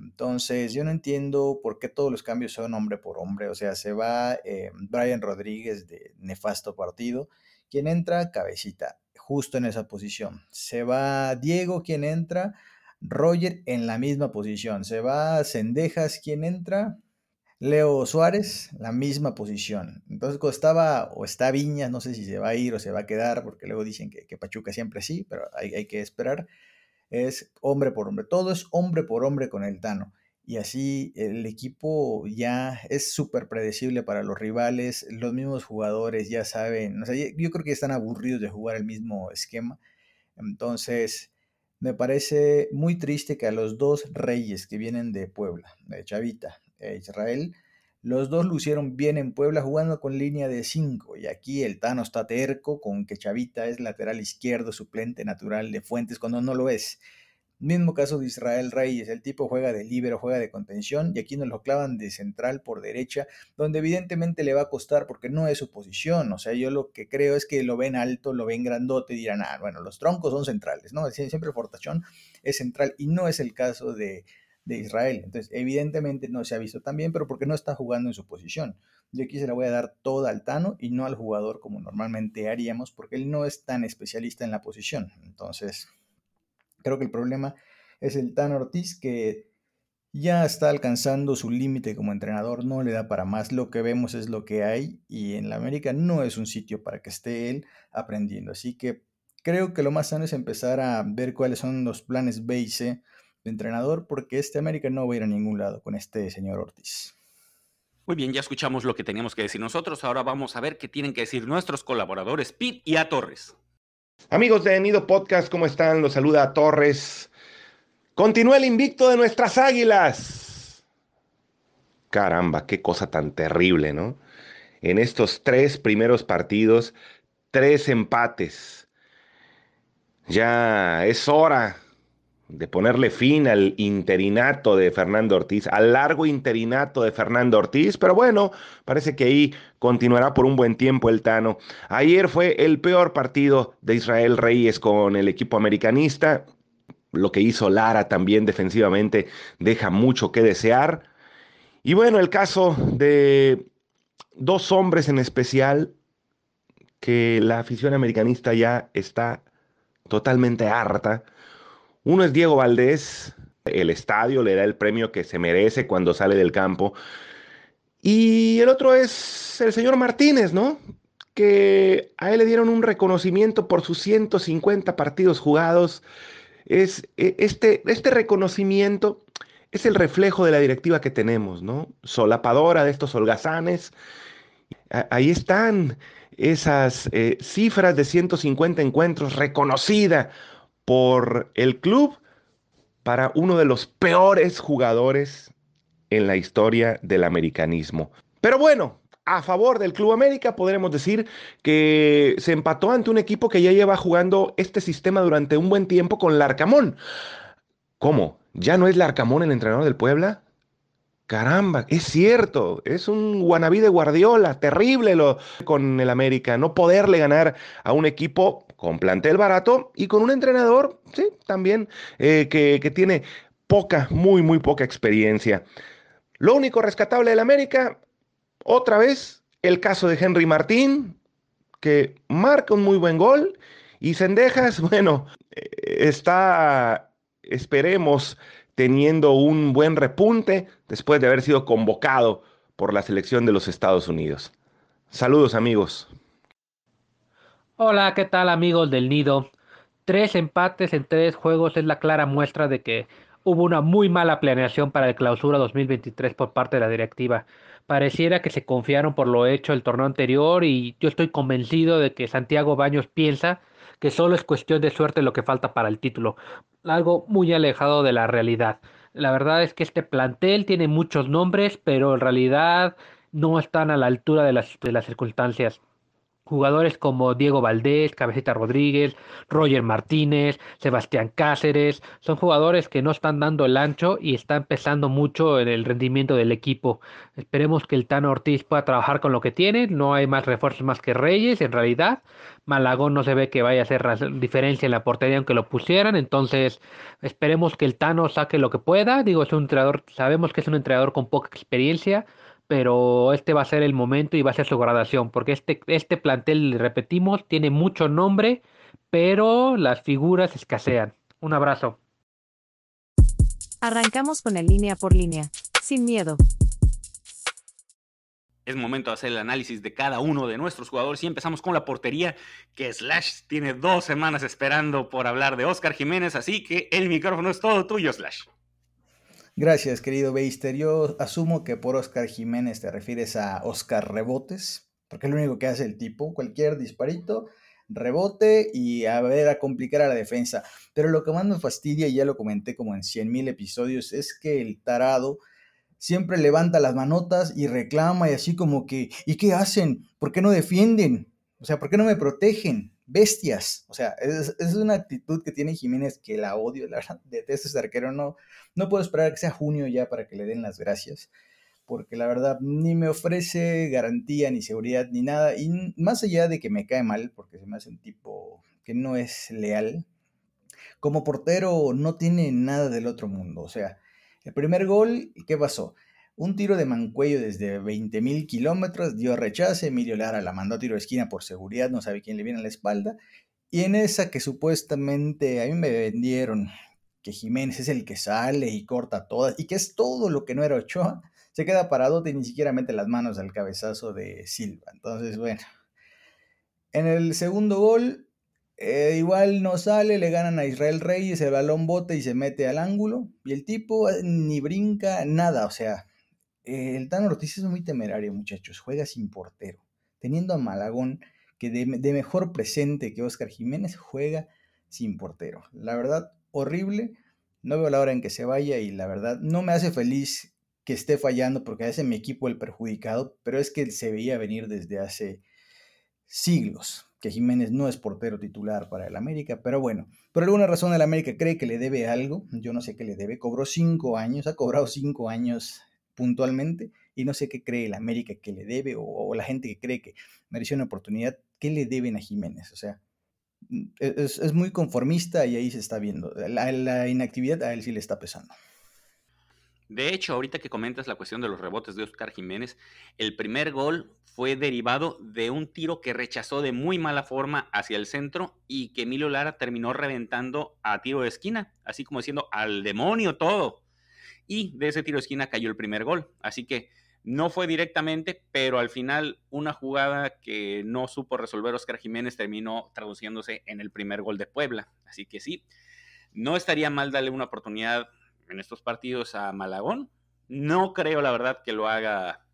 Entonces, yo no entiendo por qué todos los cambios son hombre por hombre. O sea, se va eh, Brian Rodríguez de nefasto partido. Quien entra, cabecita, justo en esa posición. Se va Diego, quien entra, Roger en la misma posición. Se va Cendejas, quien entra, Leo Suárez, la misma posición. Entonces, cuando estaba o está Viñas, no sé si se va a ir o se va a quedar, porque luego dicen que, Pachuca siempre sí, pero hay, hay, que esperar. Es hombre por hombre, todo es hombre por hombre con el Tano. Y así el equipo ya es súper predecible para los rivales, los mismos jugadores ya saben, o sea, yo creo que están aburridos de jugar el mismo esquema. Entonces, me parece muy triste que a los dos reyes que vienen de Puebla, de Chavita, Israel. Los dos lucieron bien en Puebla jugando con línea de 5 y aquí el Tano está terco con que Chavita es lateral izquierdo suplente natural de Fuentes cuando no lo es. Mismo caso de Israel Reyes, el tipo juega de líbero, juega de contención y aquí nos lo clavan de central por derecha, donde evidentemente le va a costar porque no es su posición. O sea, yo lo que creo es que lo ven alto, lo ven grandote y dirán, ah, bueno, los troncos son centrales, ¿no? Siempre Fortachón es central y no es el caso de, de Israel. Entonces, evidentemente no se ha visto tan bien, pero porque no está jugando en su posición. Yo aquí se la voy a dar toda al Tano y no al jugador como normalmente haríamos, porque él no es tan especialista en la posición. Entonces, creo que el problema es el Tano Ortiz que ya está alcanzando su límite como entrenador, no le da para más, lo que vemos es lo que hay y en la América no es un sitio para que esté él aprendiendo. Así que creo que lo más sano es empezar a ver cuáles son los planes B C entrenador porque este América no va a ir a ningún lado con este señor Ortiz. Muy bien, ya escuchamos lo que teníamos que decir nosotros. Ahora vamos a ver qué tienen que decir nuestros colaboradores, Pete y A Torres. Amigos de Nido Podcast, ¿cómo están? Los saluda a Torres. Continúa el invicto de nuestras águilas. Caramba, qué cosa tan terrible, ¿no? En estos tres primeros partidos, tres empates. Ya es hora de ponerle fin al interinato de Fernando Ortiz, al largo interinato de Fernando Ortiz, pero bueno, parece que ahí continuará por un buen tiempo el Tano. Ayer fue el peor partido de Israel Reyes con el equipo americanista. Lo que hizo Lara también defensivamente deja mucho que desear. Y bueno, el caso de dos hombres en especial que la afición americanista ya está totalmente harta uno es Diego Valdés, el estadio le da el premio que se merece cuando sale del campo. Y el otro es el señor Martínez, ¿no? Que a él le dieron un reconocimiento por sus 150 partidos jugados. Es, e, este, este reconocimiento es el reflejo de la directiva que tenemos, ¿no? Solapadora de estos holgazanes. Ahí están esas eh, cifras de 150 encuentros, reconocida por el club para uno de los peores jugadores en la historia del americanismo. Pero bueno, a favor del Club América podremos decir que se empató ante un equipo que ya lleva jugando este sistema durante un buen tiempo con Larcamón. ¿Cómo? ¿Ya no es Larcamón el entrenador del Puebla? Caramba, es cierto, es un guanabí de Guardiola, terrible lo con el América, no poderle ganar a un equipo con plantel barato y con un entrenador, sí, también eh, que, que tiene poca, muy, muy poca experiencia. Lo único rescatable del América, otra vez, el caso de Henry Martín, que marca un muy buen gol. Y Sendejas, bueno, eh, está, esperemos, teniendo un buen repunte después de haber sido convocado por la selección de los Estados Unidos. Saludos amigos. Hola, ¿qué tal amigos del Nido? Tres empates en tres juegos es la clara muestra de que hubo una muy mala planeación para el clausura 2023 por parte de la directiva. Pareciera que se confiaron por lo hecho el torneo anterior y yo estoy convencido de que Santiago Baños piensa que solo es cuestión de suerte lo que falta para el título, algo muy alejado de la realidad. La verdad es que este plantel tiene muchos nombres, pero en realidad no están a la altura de las, de las circunstancias. Jugadores como Diego Valdés, Cabecita Rodríguez, Roger Martínez, Sebastián Cáceres, son jugadores que no están dando el ancho y están pesando mucho en el rendimiento del equipo. Esperemos que el Tano Ortiz pueda trabajar con lo que tiene, no hay más refuerzos más que Reyes en realidad. Malagón no se ve que vaya a hacer diferencia en la portería aunque lo pusieran, entonces esperemos que el Tano saque lo que pueda. Digo, es un entrenador, sabemos que es un entrenador con poca experiencia, pero este va a ser el momento y va a ser su gradación, porque este, este plantel, repetimos, tiene mucho nombre, pero las figuras escasean. Un abrazo. Arrancamos con el línea por línea, sin miedo. Es momento de hacer el análisis de cada uno de nuestros jugadores y empezamos con la portería que Slash tiene dos semanas esperando por hablar de Oscar Jiménez, así que el micrófono es todo tuyo, Slash. Gracias, querido Beister. Yo asumo que por Oscar Jiménez te refieres a Oscar Rebotes, porque es lo único que hace el tipo. Cualquier disparito, rebote y a ver a complicar a la defensa. Pero lo que más me fastidia, y ya lo comenté como en 100 mil episodios, es que el tarado siempre levanta las manotas y reclama y así como que, ¿y qué hacen? ¿Por qué no defienden? O sea, ¿por qué no me protegen? Bestias. O sea, es, una actitud que tiene Jiménez que la odio, la verdad, detesto ese arquero. No, no puedo esperar que sea junio ya para que le den las gracias, porque la verdad ni me ofrece garantía, ni seguridad, ni nada. Y más allá de que me cae mal, porque se me hace un tipo que no es leal, como portero no tiene nada del otro mundo. O sea, el primer gol, ¿qué pasó? Un tiro de Mancuello desde 20.000 kilómetros dio rechace, Emilio Lara la mandó a tiro de esquina por seguridad, no sabe quién le viene a la espalda. Y en esa que supuestamente a mí me vendieron que Jiménez es el que sale y corta todas y que es todo lo que no era Ochoa, se queda parado y ni siquiera mete las manos al cabezazo de Silva. Entonces, bueno. En el segundo gol, eh, igual no sale, le ganan a Israel Reyes, el balón bote y se mete al ángulo. Y el tipo eh, ni brinca, nada, o sea, el Tano Ortiz es muy temerario, muchachos. Juega sin portero. Teniendo a Malagón, que de, mejor presente que Oscar Jiménez, juega sin portero. La verdad, horrible. No veo la hora en que se vaya y la verdad, no me hace feliz que esté fallando porque hace mi equipo el perjudicado, pero es que se veía venir desde hace siglos que Jiménez no es portero titular para el América, pero bueno, por alguna razón el América cree que le debe algo, yo no sé qué le debe, cobró cinco años, ha cobrado cinco años puntualmente y no sé qué cree el América que le debe o, la gente que cree que mereció una oportunidad, ¿qué le deben a Jiménez? O sea, mm, e, es, muy conformista y ahí se está viendo. La, la, inactividad a él sí le está pesando. De hecho, ahorita que comentas la cuestión de los rebotes de Oscar Jiménez, el primer gol fue derivado de un tiro que rechazó de muy mala forma hacia el centro y que Emilio Lara terminó reventando a tiro de esquina, así como diciendo al demonio todo y de ese tiro de esquina cayó el primer gol. Así que no fue directamente, pero al final una jugada que no supo resolver Oscar Jiménez terminó traduciéndose en el primer gol de Puebla. Así que sí, no estaría mal darle una oportunidad en estos partidos a Malagón. No creo, la verdad, que lo haga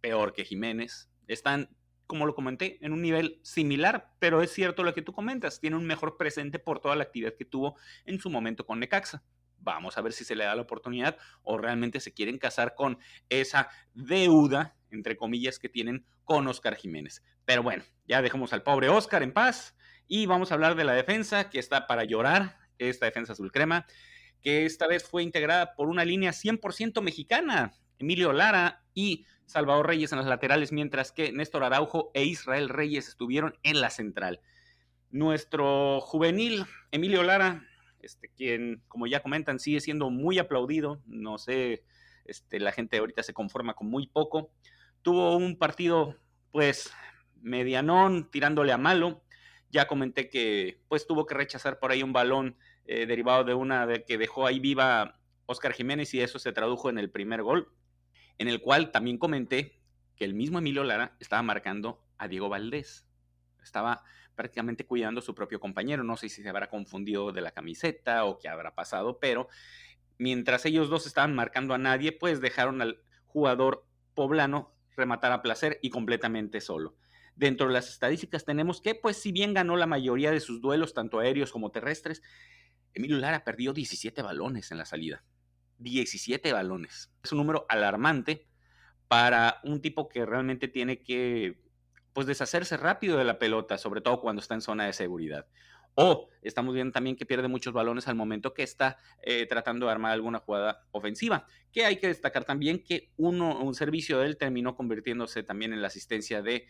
peor que Jiménez. Están, como lo comenté, en un nivel similar, pero es cierto lo que tú comentas. Tiene un mejor presente por toda la actividad que tuvo en su momento con Necaxa. Vamos a ver si se le da la oportunidad o realmente se quieren casar con esa deuda, entre comillas, que tienen con Oscar Jiménez. Pero bueno, ya dejamos al pobre Oscar en paz y vamos a hablar de la defensa que está para llorar, esta defensa azul crema, que esta vez fue integrada por una línea 100% mexicana, Emilio Lara y Salvador Reyes en las laterales, mientras que Néstor Araujo e Israel Reyes estuvieron en la central. Nuestro juvenil Emilio Lara este, quien, como ya comentan, sigue siendo muy aplaudido. No sé, este, la gente ahorita se conforma con muy poco. Tuvo un partido, pues, medianón, tirándole a malo. Ya comenté que, pues, tuvo que rechazar por ahí un balón eh, derivado de una de que dejó ahí viva Oscar Jiménez y eso se tradujo en el primer gol, en el cual también comenté que el mismo Emilio Lara estaba marcando a Diego Valdés. Estaba prácticamente cuidando a su propio compañero. No sé si se habrá confundido de la camiseta o qué habrá pasado, pero mientras ellos dos estaban marcando a nadie, pues dejaron al jugador poblano rematar a placer y completamente solo. Dentro de las estadísticas tenemos que, pues si bien ganó la mayoría de sus duelos, tanto aéreos como terrestres, Emilio Lara perdió 17 balones en la salida. 17 balones. Es un número alarmante para un tipo que realmente tiene que pues deshacerse rápido de la pelota, sobre todo cuando está en zona de seguridad. O estamos viendo también que pierde muchos balones al momento que está eh, tratando de armar alguna jugada ofensiva. Que hay que destacar también que uno, un servicio de él terminó convirtiéndose también en la asistencia de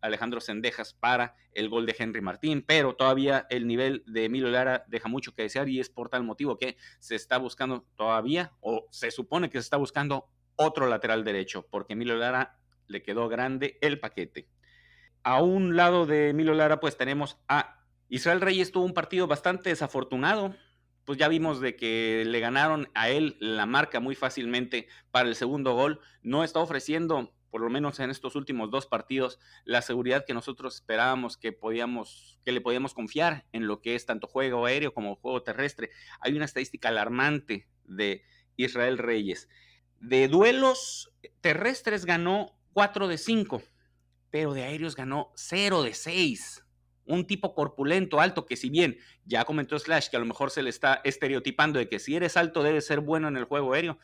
Alejandro Sendejas para el gol de Henry Martín, pero todavía el nivel de Emilio Lara deja mucho que desear y es por tal motivo que se está buscando todavía, o se supone que se está buscando otro lateral derecho, porque Emilio Lara le quedó grande el paquete. A un lado de Emilio Lara, pues tenemos a Israel Reyes tuvo un partido bastante desafortunado. Pues ya vimos de que le ganaron a él la marca muy fácilmente para el segundo gol. No está ofreciendo, por lo menos en estos últimos dos partidos, la seguridad que nosotros esperábamos que podíamos, que le podíamos confiar en lo que es tanto juego aéreo como juego terrestre. Hay una estadística alarmante de Israel Reyes. De duelos terrestres ganó 4 de 5, pero de aéreos ganó 0 de 6 un tipo corpulento, alto, que si bien ya comentó Slash que a lo mejor se le está estereotipando de que si eres alto debes ser bueno en el juego aéreo,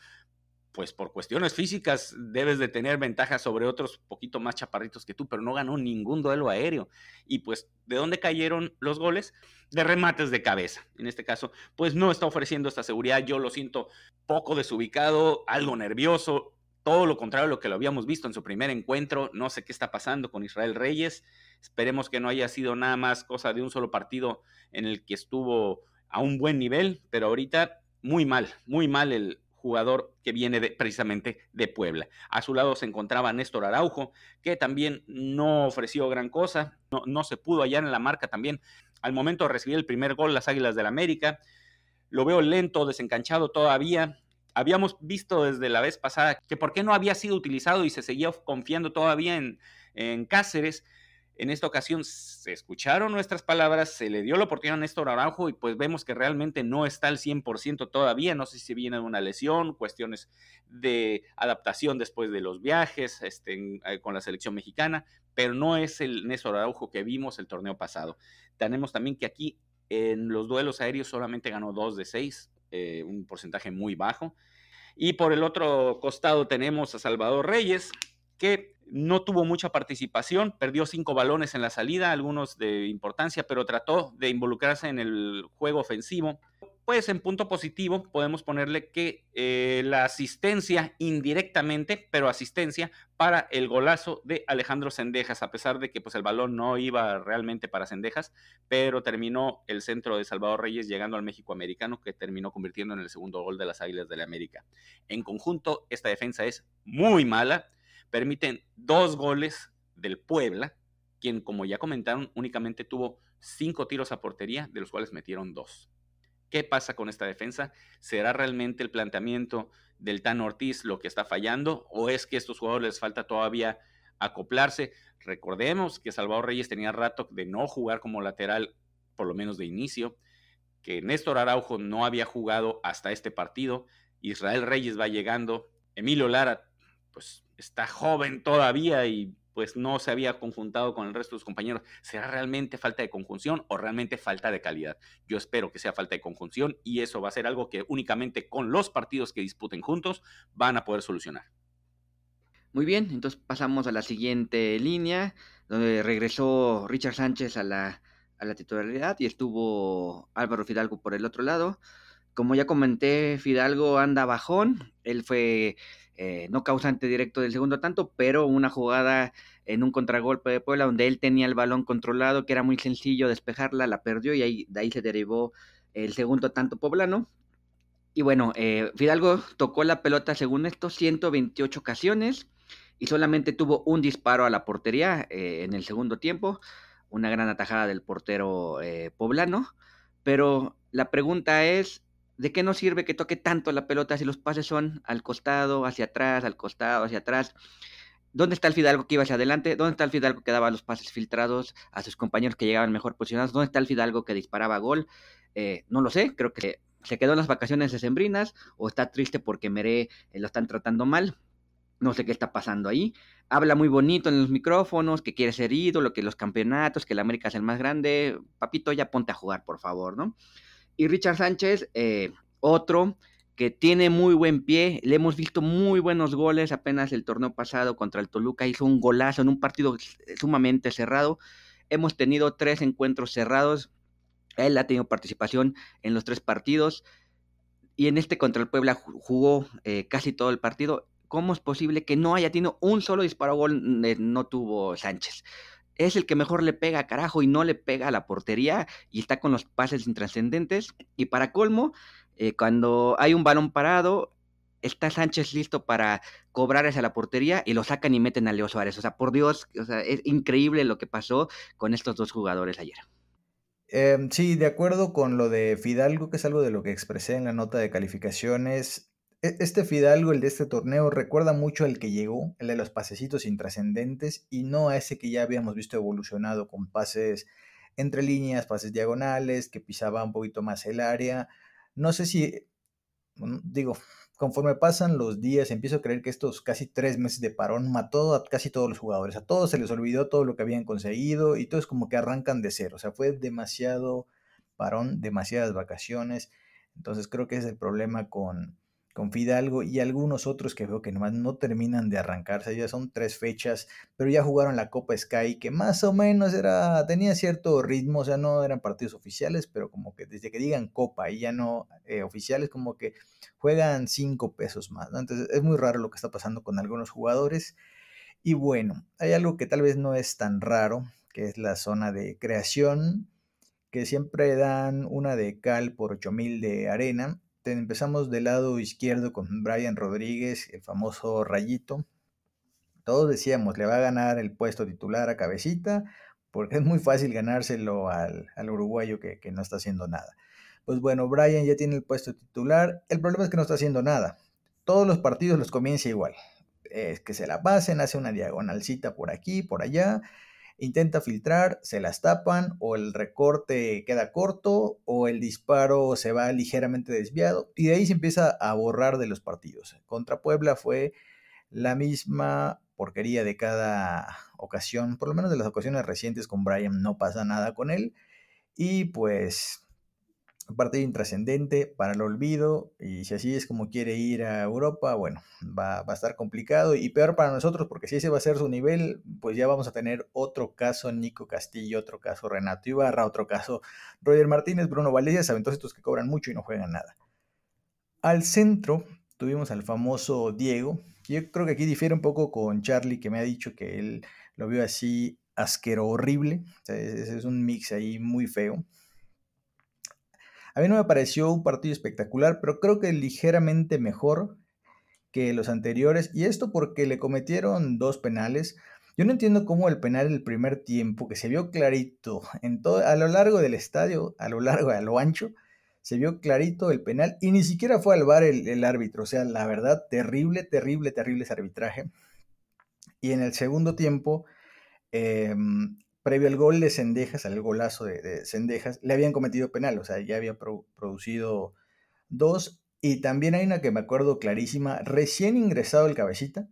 pues por cuestiones físicas debes de tener ventajas sobre otros poquito más chaparritos que tú, pero no ganó ningún duelo aéreo. Y pues, ¿de dónde cayeron los goles? De remates de cabeza. En este caso, pues no está ofreciendo esta seguridad. Yo lo siento poco desubicado, algo nervioso, todo lo contrario a lo que lo habíamos visto en su primer encuentro. No sé qué está pasando con Israel Reyes. Esperemos que no haya sido nada más cosa de un solo partido en el que estuvo a un buen nivel, pero ahorita muy mal, muy mal el jugador que viene precisamente de Puebla. A su lado se encontraba Néstor Araujo, que también no ofreció gran cosa, no, se pudo hallar en la marca también. Al momento de recibir el primer gol, las Águilas del América, lo veo lento, desencanchado todavía. Habíamos visto desde la vez pasada que por qué no había sido utilizado y se seguía confiando todavía en, en Cáceres en esta ocasión se escucharon nuestras palabras, se le dio la oportunidad a Néstor Araujo y pues vemos que realmente no está al 100% todavía. No sé si viene de una lesión, cuestiones de adaptación después de los viajes este, eh, con la selección mexicana, pero no es el Néstor Araujo que vimos el torneo pasado. Tenemos también que aquí en los duelos aéreos solamente ganó 2 de 6, eh, un porcentaje muy bajo. Y por el otro costado tenemos a Salvador Reyes, que no tuvo mucha participación, perdió cinco balones en la salida, algunos de importancia, pero trató de involucrarse en el juego ofensivo. Pues en punto positivo podemos ponerle que eh, la asistencia indirectamente, pero asistencia para el golazo de Alejandro Sendejas, a pesar de que pues, el balón no iba realmente para Sendejas, pero terminó el centro de Salvador Reyes llegando al México americano, que terminó convirtiendo en el segundo gol de las Águilas de la América. En conjunto, esta defensa es muy mala permiten dos goles del Puebla, quien, como ya comentaron, únicamente tuvo cinco tiros a portería, de los cuales metieron dos. ¿Qué pasa con esta defensa? ¿Será realmente el planteamiento del Tan Ortiz lo que está fallando? ¿O es que a estos jugadores les falta todavía acoplarse? Recordemos que Salvador Reyes tenía rato de no jugar como lateral, por lo menos de inicio, que Néstor Araujo no había jugado hasta este partido, Israel Reyes va llegando, Emilio Lara, pues está joven todavía y pues no se había conjuntado con el resto de sus compañeros. ¿Será realmente falta de conjunción o realmente falta de calidad? Yo espero que sea falta de conjunción y eso va a ser algo que únicamente con los partidos que disputen juntos van a poder solucionar. Muy bien, entonces pasamos a la siguiente línea, donde regresó Richard Sánchez a la, a la titularidad y estuvo Álvaro Fidalgo por el otro lado. Como ya comenté, Fidalgo anda bajón, él fue eh, no causante directo del segundo tanto, pero una jugada en un contragolpe de Puebla donde él tenía el balón controlado, que era muy sencillo despejarla, la perdió y ahí, de ahí se derivó el segundo tanto poblano. Y bueno, eh, Fidalgo tocó la pelota según esto 128 ocasiones y solamente tuvo un disparo a la portería eh, en el segundo tiempo, una gran atajada del portero poblano. Pero la pregunta es, ¿De qué nos sirve que toque tanto la pelota si los pases son al costado, hacia atrás, al costado, hacia atrás? ¿Dónde está el Fidalgo que iba hacia adelante? ¿Dónde está el Fidalgo que daba los pases filtrados a sus compañeros que llegaban mejor posicionados? ¿Dónde está el Fidalgo que disparaba gol? Eh, no lo sé, creo que se quedó en las vacaciones de Sembrinas o está triste porque Meré eh, lo están tratando mal. No sé qué está pasando ahí. Habla muy bonito en los micrófonos, que quiere ser ídolo, que los campeonatos, que el América es el más grande. Papito, ya ponte a jugar, por favor, ¿no? Y Richard Sánchez, eh, otro que tiene muy buen pie, le hemos visto muy buenos goles, apenas el torneo pasado contra el Toluca hizo un golazo en un partido sumamente cerrado. Hemos tenido tres encuentros cerrados, él ha tenido participación en los tres partidos y en este contra el Puebla jugó eh, casi todo el partido. ¿Cómo es posible que no haya tenido un solo disparo gol? No tuvo Sánchez. Es el que mejor le pega, carajo, y no le pega a la portería y está con los pases intrascendentes. Y para colmo, eh, cuando hay un balón parado, está Sánchez listo para cobrar hacia la portería y lo sacan y meten a Leo Suárez. O sea, por Dios, o sea, es increíble lo que pasó con estos dos jugadores ayer. Em, sí, de acuerdo con lo de Fidalgo, que es algo de lo que expresé en la nota de calificaciones. E, este Fidalgo, el de este torneo, recuerda mucho al que llegó, el de los pasecitos intrascendentes, y no a ese que ya habíamos visto evolucionado con pases entre líneas, pases diagonales, que pisaba un poquito más el área. No sé si, digo, conforme pasan los días, empiezo a creer que estos casi tres meses de parón mató a casi todos los jugadores. A todos se les olvidó todo lo que habían conseguido y todos como que arrancan de cero. O sea, fue demasiado parón, demasiadas vacaciones. Entonces creo que es el problema con, con Fidalgo y algunos otros que veo que nomás no terminan de arrancarse. Ya son tres fechas, pero ya jugaron la Copa Sky, que más o menos era, tenía cierto ritmo, o sea, no eran partidos oficiales, pero como que desde que digan Copa y ya no eh, oficiales, como que juegan cinco pesos más. Entonces es muy raro lo que está pasando con algunos jugadores. Y bueno, hay algo que tal vez no es tan raro, que es la zona de creación, que siempre dan una de cal por 8000 de arena empezamos del lado izquierdo con Brian Rodríguez, el famoso rayito. Todos decíamos, le va a ganar el puesto titular a cabecita, porque es muy fácil ganárselo al, uruguayo que, no está haciendo nada. Pues bueno, Brian ya tiene el puesto titular. El problema es que no está haciendo nada. Todos los partidos los comienza igual. Es que se la pasen, hace una diagonalcita por aquí, por allá intenta filtrar, se las tapan o el recorte queda corto o el disparo se va ligeramente desviado y de ahí se empieza a borrar de los partidos. Contra Puebla fue la misma porquería de cada ocasión, por lo menos de las ocasiones recientes con Brian no pasa nada con él y pues un partido intrascendente para el olvido y si así es como quiere ir a Europa, bueno, va, a estar complicado y peor para nosotros porque si ese va a ser su nivel, pues ya vamos a tener otro caso Nico Castillo, otro caso Renato Ibarra, otro caso Roger Martínez, Bruno Valdés, saben todos estos que cobran mucho y no juegan nada. Al centro tuvimos al famoso Diego, yo creo que aquí difiere un poco con Charlie que me ha dicho que él lo vio así asquero horrible, es un mix ahí muy feo. A mí no me pareció un partido espectacular, pero creo que ligeramente mejor que los anteriores. Y esto porque le cometieron dos penales. Yo no entiendo cómo el penal del primer tiempo, que se vio clarito en todo, a lo largo del estadio, a lo largo, a lo ancho, se vio clarito el penal y ni siquiera fue al bar el, árbitro. O sea, la verdad, terrible, terrible, terrible ese arbitraje. Y en el segundo tiempo, em, previo al gol de Cendejas, al golazo de, Cendejas, le habían cometido penal, o sea, ya había producido dos. Y también hay una que me acuerdo clarísima, recién ingresado el cabecita,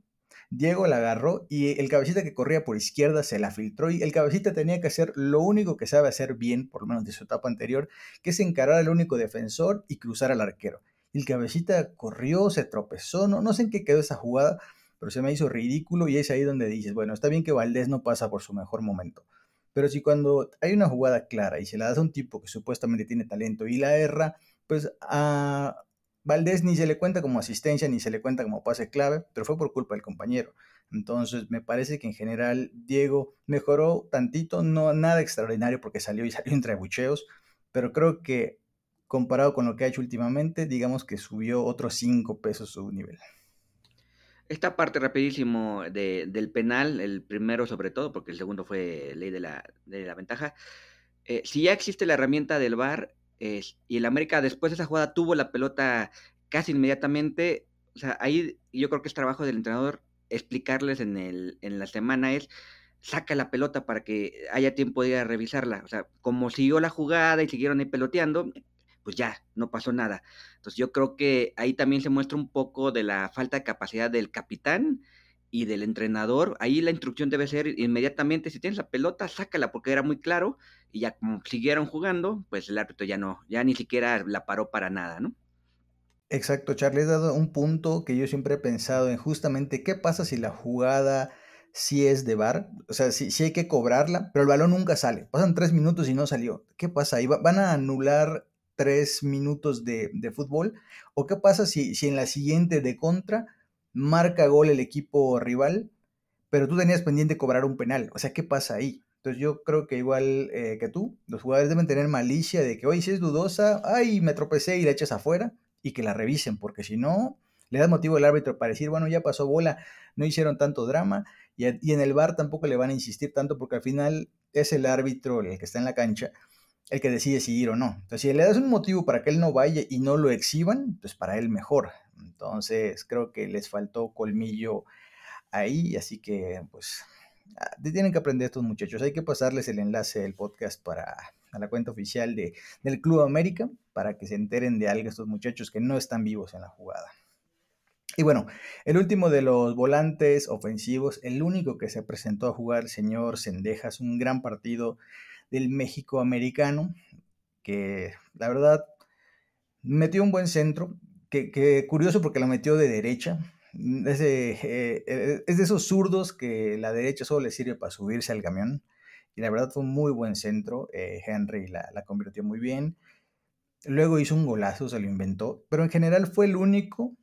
Diego la agarró y el cabecita que corría por izquierda se la filtró y el cabecita tenía que hacer lo único que sabe hacer bien, por lo menos de su etapa anterior, que es encarar al único defensor y cruzar al arquero. El cabecita corrió, se tropezó, no, no sé en qué quedó esa jugada, pero se me hizo ridículo y es ahí donde dices, bueno, está bien que Valdés no pasa por su mejor momento, pero si cuando hay una jugada clara y se la das a un tipo que supuestamente tiene talento y la erra, pues a Valdés ni se le cuenta como asistencia ni se le cuenta como pase clave, pero fue por culpa del compañero. Entonces me parece que en general Diego mejoró tantito, no nada extraordinario porque salió y salió entre bucheos, pero creo que comparado con lo que ha hecho últimamente, digamos que subió otros 5 pesos su nivel. Esta parte rapidísimo de, del penal, el primero sobre todo, porque el segundo fue ley de la, de la ventaja. Eh, si ya existe la herramienta del VAR y el América después de esa jugada tuvo la pelota casi inmediatamente, o sea, ahí yo creo que es trabajo del entrenador explicarles en, el, en la semana es saca la pelota para que haya tiempo de ir a revisarla. O sea, como siguió la jugada y siguieron ahí peloteando, pues ya, no pasó nada. Entonces yo creo que ahí también se muestra un poco de la falta de capacidad del capitán y del entrenador. Ahí la instrucción debe ser inmediatamente, si tienes la pelota, sácala, porque era muy claro, y ya como siguieron jugando, pues el árbitro ya no, ya ni siquiera la paró para nada, ¿no? Exacto, Charlie, has dado un punto que yo siempre he pensado en justamente qué pasa si la jugada sí es de bar, o sea, sí, hay que cobrarla, pero el balón nunca sale. Pasan tres minutos y no salió. ¿Qué pasa ahí? ¿Van a anular tres minutos de, fútbol? ¿O qué pasa si, si en la siguiente de contra marca gol el equipo rival, pero tú tenías pendiente cobrar un penal? O sea, ¿qué pasa ahí? Entonces yo creo que igual eh, que tú, los jugadores deben tener malicia de que, oye, si es dudosa, ay, me tropecé y la echas afuera y que la revisen, porque si no, le das motivo al árbitro para decir, bueno, ya pasó bola, no hicieron tanto drama, y, en el bar tampoco le van a insistir tanto, porque al final es el árbitro, el que está en la cancha, el que decide si ir o no. Entonces, si le das un motivo para que él no vaya y no lo exhiban, pues para él mejor. Entonces, creo que les faltó colmillo ahí, así que, pues, ah, tienen que aprender estos muchachos. Hay que pasarles el enlace del podcast para a la cuenta oficial de, del Club América para que se enteren de algo estos muchachos que no están vivos en la jugada. Y bueno, el último de los volantes ofensivos, el único que se presentó a jugar, el señor Sendejas, un gran partido del México americano, que la verdad metió un buen centro, que, curioso porque lo metió de derecha. Es de, eh, es de esos zurdos que la derecha solo le sirve para subirse al camión y la verdad fue un muy buen centro. Eh, Henry la, convirtió muy bien. Luego hizo un golazo, se lo inventó, pero en general fue el único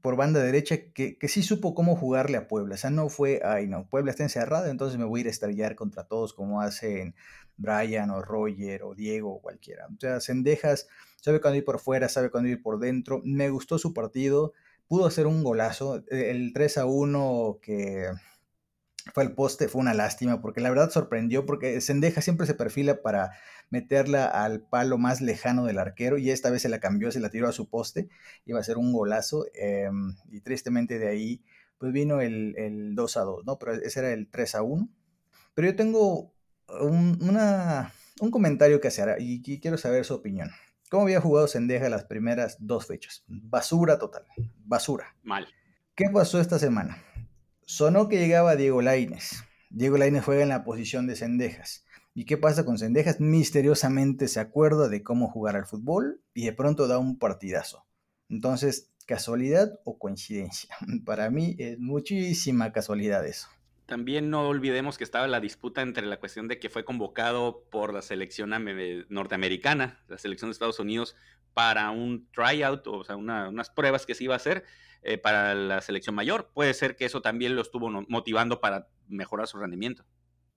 por banda derecha que, sí supo cómo jugarle a Puebla. O sea, no fue, ay no, Puebla está encerrado, entonces me voy a ir a estrellar contra todos como hacen Brian o Roger o Diego o cualquiera. O sea, Sendejas sabe cuándo ir por fuera, sabe cuándo ir por dentro. Me gustó su partido, pudo hacer un golazo. El 3 a 1 que fue el poste, fue una lástima, porque la verdad sorprendió, porque Sendeja siempre se perfila para meterla al palo más lejano del arquero, y esta vez se la cambió, se la tiró a su poste, iba a ser un golazo, em, y tristemente de ahí, pues vino el, 2 a 2, ¿no? Pero ese era el 3 a 1. Pero yo tengo un, una, un comentario que hacer, y, y quiero saber su opinión. ¿Cómo había jugado Sendeja las primeras dos fechas? Basura total, basura. Mal. ¿Qué pasó esta semana? Sonó que llegaba Diego Laines. Diego Laines juega en la posición de Cendejas. ¿Y qué pasa con Cendejas? Misteriosamente se acuerda de cómo jugar al fútbol y de pronto da un partidazo. Entonces, ¿casualidad o coincidencia? Para mí es muchísima casualidad eso. También no olvidemos que estaba la disputa entre la cuestión de que fue convocado por la selección norteamericana, la selección de Estados Unidos, para un tryout, o sea, unas pruebas que se iba a hacer eh, para la selección mayor. Puede ser que eso también lo estuvo motivando para mejorar su rendimiento.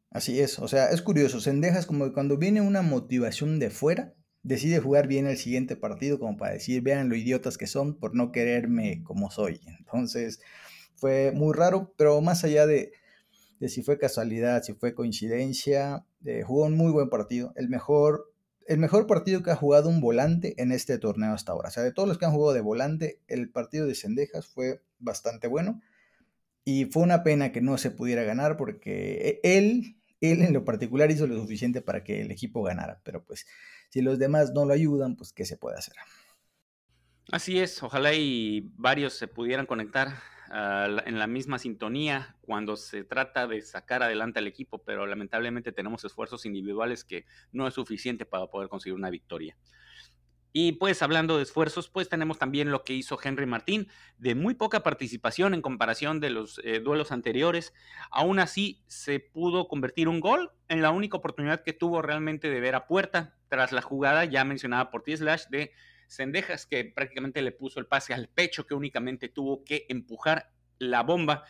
Así es, o sea, es curioso, Sendejas como cuando viene una motivación de fuera, decide jugar bien el siguiente partido como para decir, vean lo idiotas que son por no quererme como soy. Entonces, fue muy raro, pero más allá de, si fue casualidad, si fue coincidencia, eh, jugó un muy buen partido, el mejor el mejor partido que ha jugado un volante en este torneo hasta ahora. O sea, de todos los que han jugado de volante, el partido de Cendejas fue bastante bueno. Y fue una pena que no se pudiera ganar porque e, él, él en lo particular hizo lo suficiente para que el equipo ganara. Pero pues si los demás no lo ayudan, pues ¿qué se puede hacer? Así es, ojalá y varios se pudieran conectar en la misma sintonía cuando se trata de sacar adelante al equipo, pero lamentablemente tenemos esfuerzos individuales que no es suficiente para poder conseguir una victoria. Y pues hablando de esfuerzos, pues tenemos también lo que hizo Henry Martín, de muy poca participación en comparación de los eh, duelos anteriores. Aún así, se pudo convertir un gol en la única oportunidad que tuvo realmente de ver a puerta tras la jugada ya mencionada por T-Slash de Sendejas, que prácticamente le puso el pase al pecho, que únicamente tuvo que empujar la bomba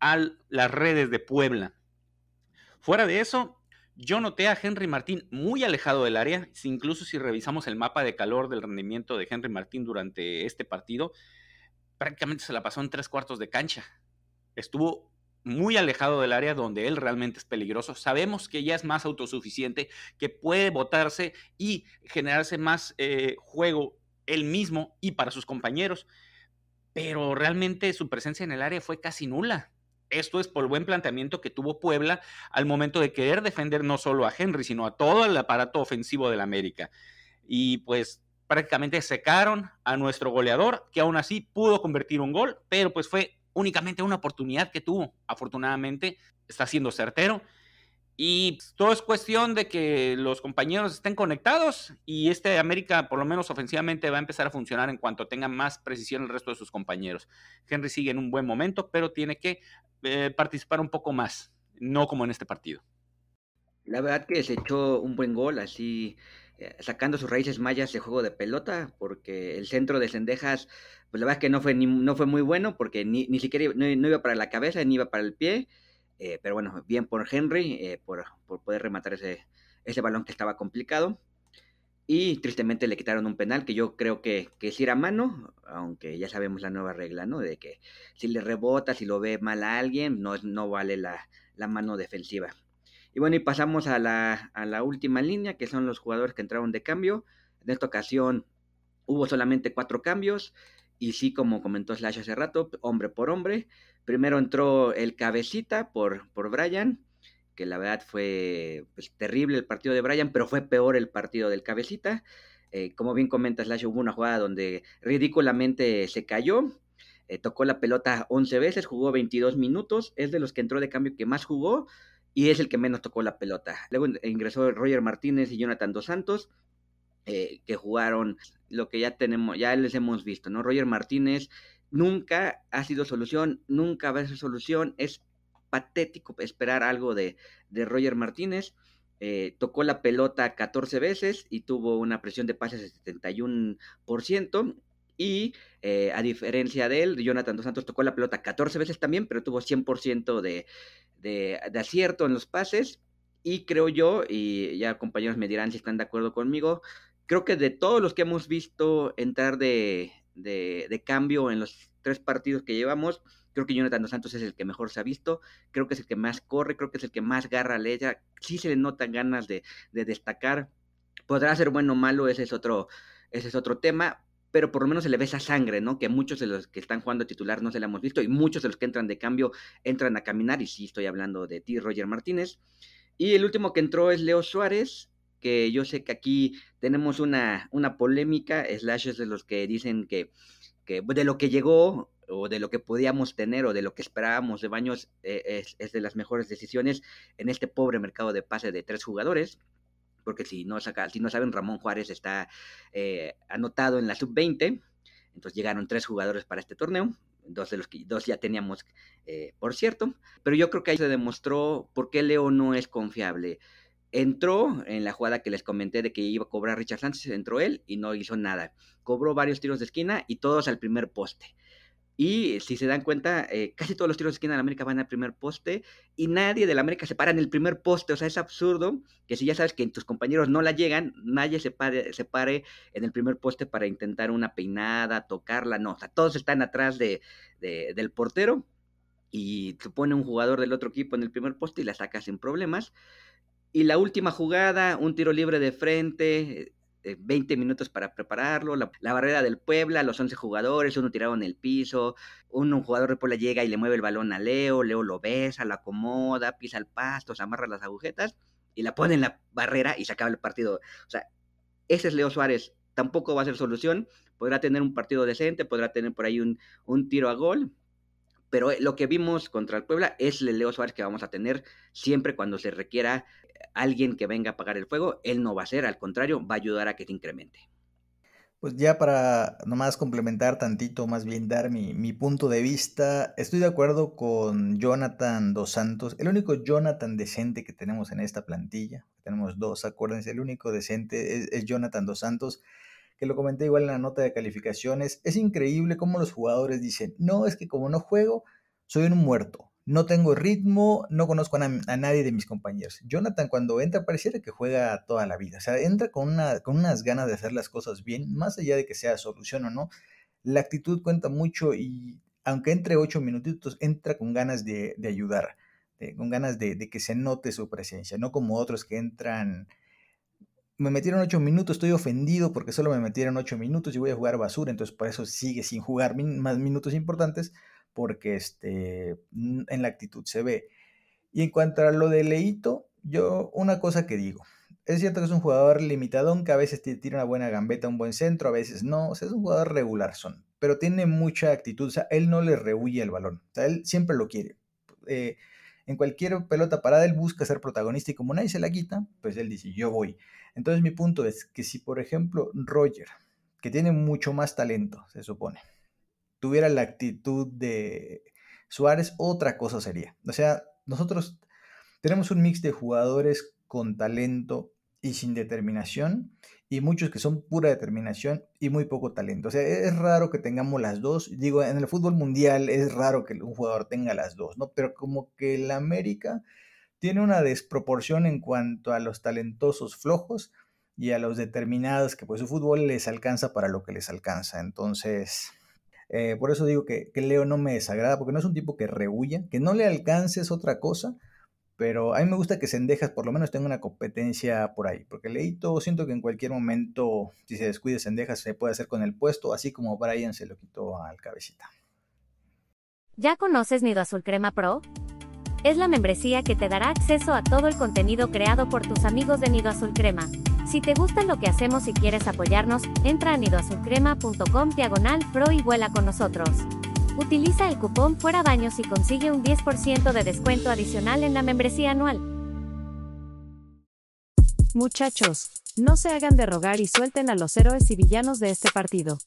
a las redes de Puebla. Fuera de eso, yo noté a Henry Martín muy alejado del área, incluso si revisamos el mapa de calor del rendimiento de Henry Martín durante este partido, prácticamente se la pasó en tres cuartos de cancha. Estuvo muy alejado del área donde él realmente es peligroso. Sabemos que ya es más autosuficiente, que puede botarse y generarse más eh, juego él mismo y para sus compañeros, pero realmente su presencia en el área fue casi nula. Esto es por el buen planteamiento que tuvo Puebla al momento de querer defender no solo a Henry, sino a todo el aparato ofensivo del América. Y pues prácticamente secaron a nuestro goleador, que aún así pudo convertir un gol, pero pues fue únicamente una oportunidad que tuvo. Afortunadamente está siendo certero. Y todo es cuestión de que los compañeros estén conectados y este América, por lo menos ofensivamente, va a empezar a funcionar en cuanto tenga más precisión el resto de sus compañeros. Henry sigue en un buen momento, pero tiene que eh, participar un poco más, no como en este partido. La verdad que se echó un buen gol, así eh, sacando sus raíces mayas de juego de pelota, porque el centro de Cendejas, pues la verdad que no fue, no fue muy bueno, porque ni, ni siquiera no, iba para la cabeza, ni iba para el pie. Eh, pero bueno, bien por Henry, eh, por, por, poder rematar ese, ese balón que estaba complicado. Y tristemente le quitaron un penal que yo creo que, que sí era mano, aunque ya sabemos la nueva regla, ¿no? De que si le rebota, si lo ve mal a alguien, no, no vale la, la mano defensiva. Y bueno, y pasamos a la, a la última línea, que son los jugadores que entraron de cambio. En esta ocasión hubo solamente cuatro cambios. Y sí, como comentó Slash hace rato, hombre por hombre. Primero entró el cabecita por, por Brian, que la verdad fue pues, terrible el partido de Brian, pero fue peor el partido del cabecita. Eh, como bien comenta Slash, hubo una jugada donde ridículamente se cayó. Eh, tocó la pelota 11 veces, jugó 22 minutos. Es de los que entró de cambio que más jugó y es el que menos tocó la pelota. Luego ingresó Roger Martínez y Jonathan Dos Santos. Eh, que jugaron lo que ya tenemos, ya les hemos visto, ¿no? Roger Martínez nunca ha sido solución, nunca va a ser solución, es patético esperar algo de, de Roger Martínez. Eh, tocó la pelota 14 veces y tuvo una presión de pases de 71%. Y eh, a diferencia de él, Jonathan Dos Santos tocó la pelota 14 veces también, pero tuvo 100% de, de, de acierto en los pases. Y creo yo, y ya compañeros me dirán si están de acuerdo conmigo, creo que de todos los que hemos visto entrar de, de, cambio en los tres partidos que llevamos, creo que Jonathan Santos es el que mejor se ha visto, creo que es el que más corre, creo que es el que más garra le ella, sí se le notan ganas de, de destacar, podrá ser bueno o malo, ese es otro, ese es otro tema, pero por lo menos se le ve esa sangre, ¿no? Que muchos de los que están jugando titular no se le hemos visto y muchos de los que entran de cambio entran a caminar y sí estoy hablando de ti, Roger Martínez. Y el último que entró es Leo Suárez, que yo sé que aquí tenemos una, una polémica, slashes de los que dicen que, que, de lo que llegó o de lo que podíamos tener o de lo que esperábamos de Baños eh, es, es, de las mejores decisiones en este pobre mercado de pase de tres jugadores. Porque si no, saca, si no saben, Ramón Juárez está eh, anotado en la sub-20. Entonces llegaron tres jugadores para este torneo dos de los que dos ya teníamos, eh, por cierto, pero yo creo que ahí se demostró por qué Leo no es confiable entró en la jugada que les comenté de que iba a cobrar Richard Sánchez, entró él y no hizo nada. Cobró varios tiros de esquina y todos al primer poste. Y si se dan cuenta, eh, casi todos los tiros de esquina de la América van al primer poste y nadie de la América se para en el primer poste. O sea, es absurdo que si ya sabes que tus compañeros no la llegan, nadie se pare, se pare en el primer poste para intentar una peinada, tocarla. No, o sea, todos están atrás de, del portero y se pone un jugador del otro equipo en el primer poste y la saca sin problemas. Y la última jugada, un tiro libre de frente, 20 eh, minutos para prepararlo, la, barrera del Puebla, los 11 jugadores, uno tirado en el piso, un, jugador de Puebla llega y le mueve el balón a Leo, Leo lo besa, lo acomoda, pisa el pasto, se amarra las agujetas y la pone en la barrera y se acaba el partido. O sea, ese es Leo Suárez, tampoco va a ser solución, podrá tener un partido decente, podrá tener por ahí un, un tiro a gol, pero lo que vimos contra el Puebla es el Leo Suárez que vamos a tener siempre cuando se requiera alguien que venga a apagar el fuego, él no va a ser, al contrario, va a ayudar a que se incremente. Pues ya para nomás complementar tantito, más bien dar mi, mi, punto de vista, estoy de acuerdo con Jonathan Dos Santos, el único Jonathan decente que tenemos en esta plantilla, tenemos dos, acuérdense, el único decente es Jonathan Dos Santos, que lo comenté igual en la nota de calificaciones, es increíble cómo los jugadores dicen, no, es que como no juego, soy un muerto, no tengo ritmo, no conozco a, nadie de mis compañeros. Jonathan cuando entra pareciera que juega toda la vida, o sea, entra con, una, con unas ganas de hacer las cosas bien, más allá de que sea solución o no, la actitud cuenta mucho y aunque entre ocho minutitos, entra con ganas de, ayudar, con ganas de, de, que se note su presencia, no como otros que entran, me metieron ocho minutos, estoy ofendido porque solo me metieron ocho minutos y voy a jugar basura, entonces por eso sigue sin jugar más minutos importantes porque este, en la actitud se ve. Y en cuanto a lo de Leito, yo una cosa que digo, es cierto que es un jugador limitadón, que a veces tira una buena gambeta, un buen centro, a veces no, o sea, es un jugador regular son, pero tiene mucha actitud, o sea, él no le rehuye el balón, o sea, él siempre lo quiere. Eh, en cualquier pelota parada él busca ser protagonista y como nadie se la quita, pues él dice, yo voy. Entonces mi punto es que si, por ejemplo, Roger, que tiene mucho más talento, se supone, tuviera la actitud de Suárez, otra cosa sería. O sea, nosotros tenemos un mix de jugadores con talento y sin determinación, y muchos que son pura determinación y muy poco talento. O sea, es raro que tengamos las dos. Digo, en el fútbol mundial es raro que un jugador tenga las dos, ¿no? Pero como que el América tiene una desproporción en cuanto a los talentosos flojos y a los determinados que pues su fútbol les alcanza para lo que les alcanza. Entonces, eh, por eso digo que, que, Leo no me desagrada, porque no es un tipo que rehuya, que no le alcances otra cosa, pero a mí me gusta que Sendejas por lo menos tenga una competencia por ahí, porque Leito siento que en cualquier momento, si se descuide Sendejas, se puede hacer con el puesto, así como Brian se lo quitó al cabecita. ¿Ya conoces Nido Azul Crema Pro? Es la membresía que te dará acceso a todo el contenido creado por tus amigos de Nido Azul Crema. Si te gusta lo que hacemos y quieres apoyarnos, entra a nidoazulcrema.com diagonal pro y vuela con nosotros. Utiliza el cupón Fuera Baños y consigue un 10% de descuento adicional en la membresía anual. Muchachos, no se hagan de rogar y suelten a los héroes y villanos de este partido.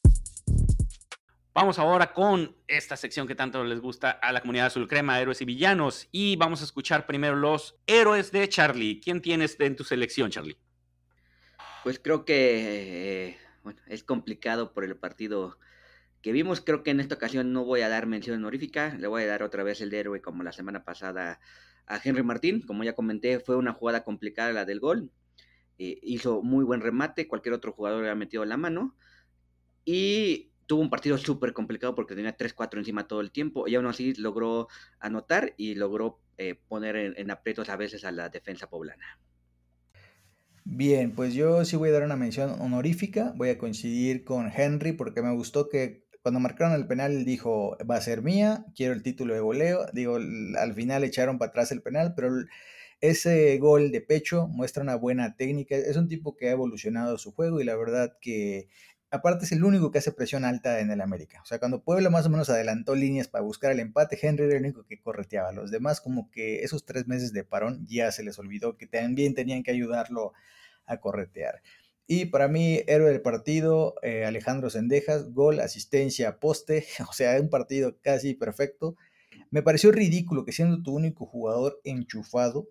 Vamos ahora con esta sección que tanto les gusta a la comunidad azul crema, héroes y villanos. Y vamos a escuchar primero los héroes de Charlie. ¿Quién tienes en tu selección, Charlie? Pues creo que eh, bueno, es complicado por el partido que vimos. Creo que en esta ocasión no voy a dar mención honorífica, le voy a dar otra vez el de héroe como la semana pasada a Henry Martín. Como ya comenté, fue una jugada complicada la del gol. Eh, hizo muy buen remate, cualquier otro jugador le ha metido la mano. Y tuvo un partido súper complicado porque tenía 3-4 encima todo el tiempo. Y aún así logró anotar y logró eh, poner en, en aprietos a veces a la defensa poblana. Bien, pues yo sí voy a dar una mención honorífica. Voy a coincidir con Henry porque me gustó que cuando marcaron el penal dijo, va a ser mía, quiero el título de goleo. Digo, al final echaron para atrás el penal, pero ese gol de pecho muestra una buena técnica. Es un tipo que ha evolucionado su juego y la verdad que aparte es el único que hace presión alta en el América. O sea, cuando Puebla más o menos adelantó líneas para buscar el empate, Henry era el único que correteaba. Los demás como que esos tres meses de parón ya se les olvidó que también tenían que ayudarlo a corretear. Y para mí, héroe del partido, eh, Alejandro Sendejas, gol, asistencia, poste, o sea, un partido casi perfecto. Me pareció ridículo que siendo tu único jugador enchufado,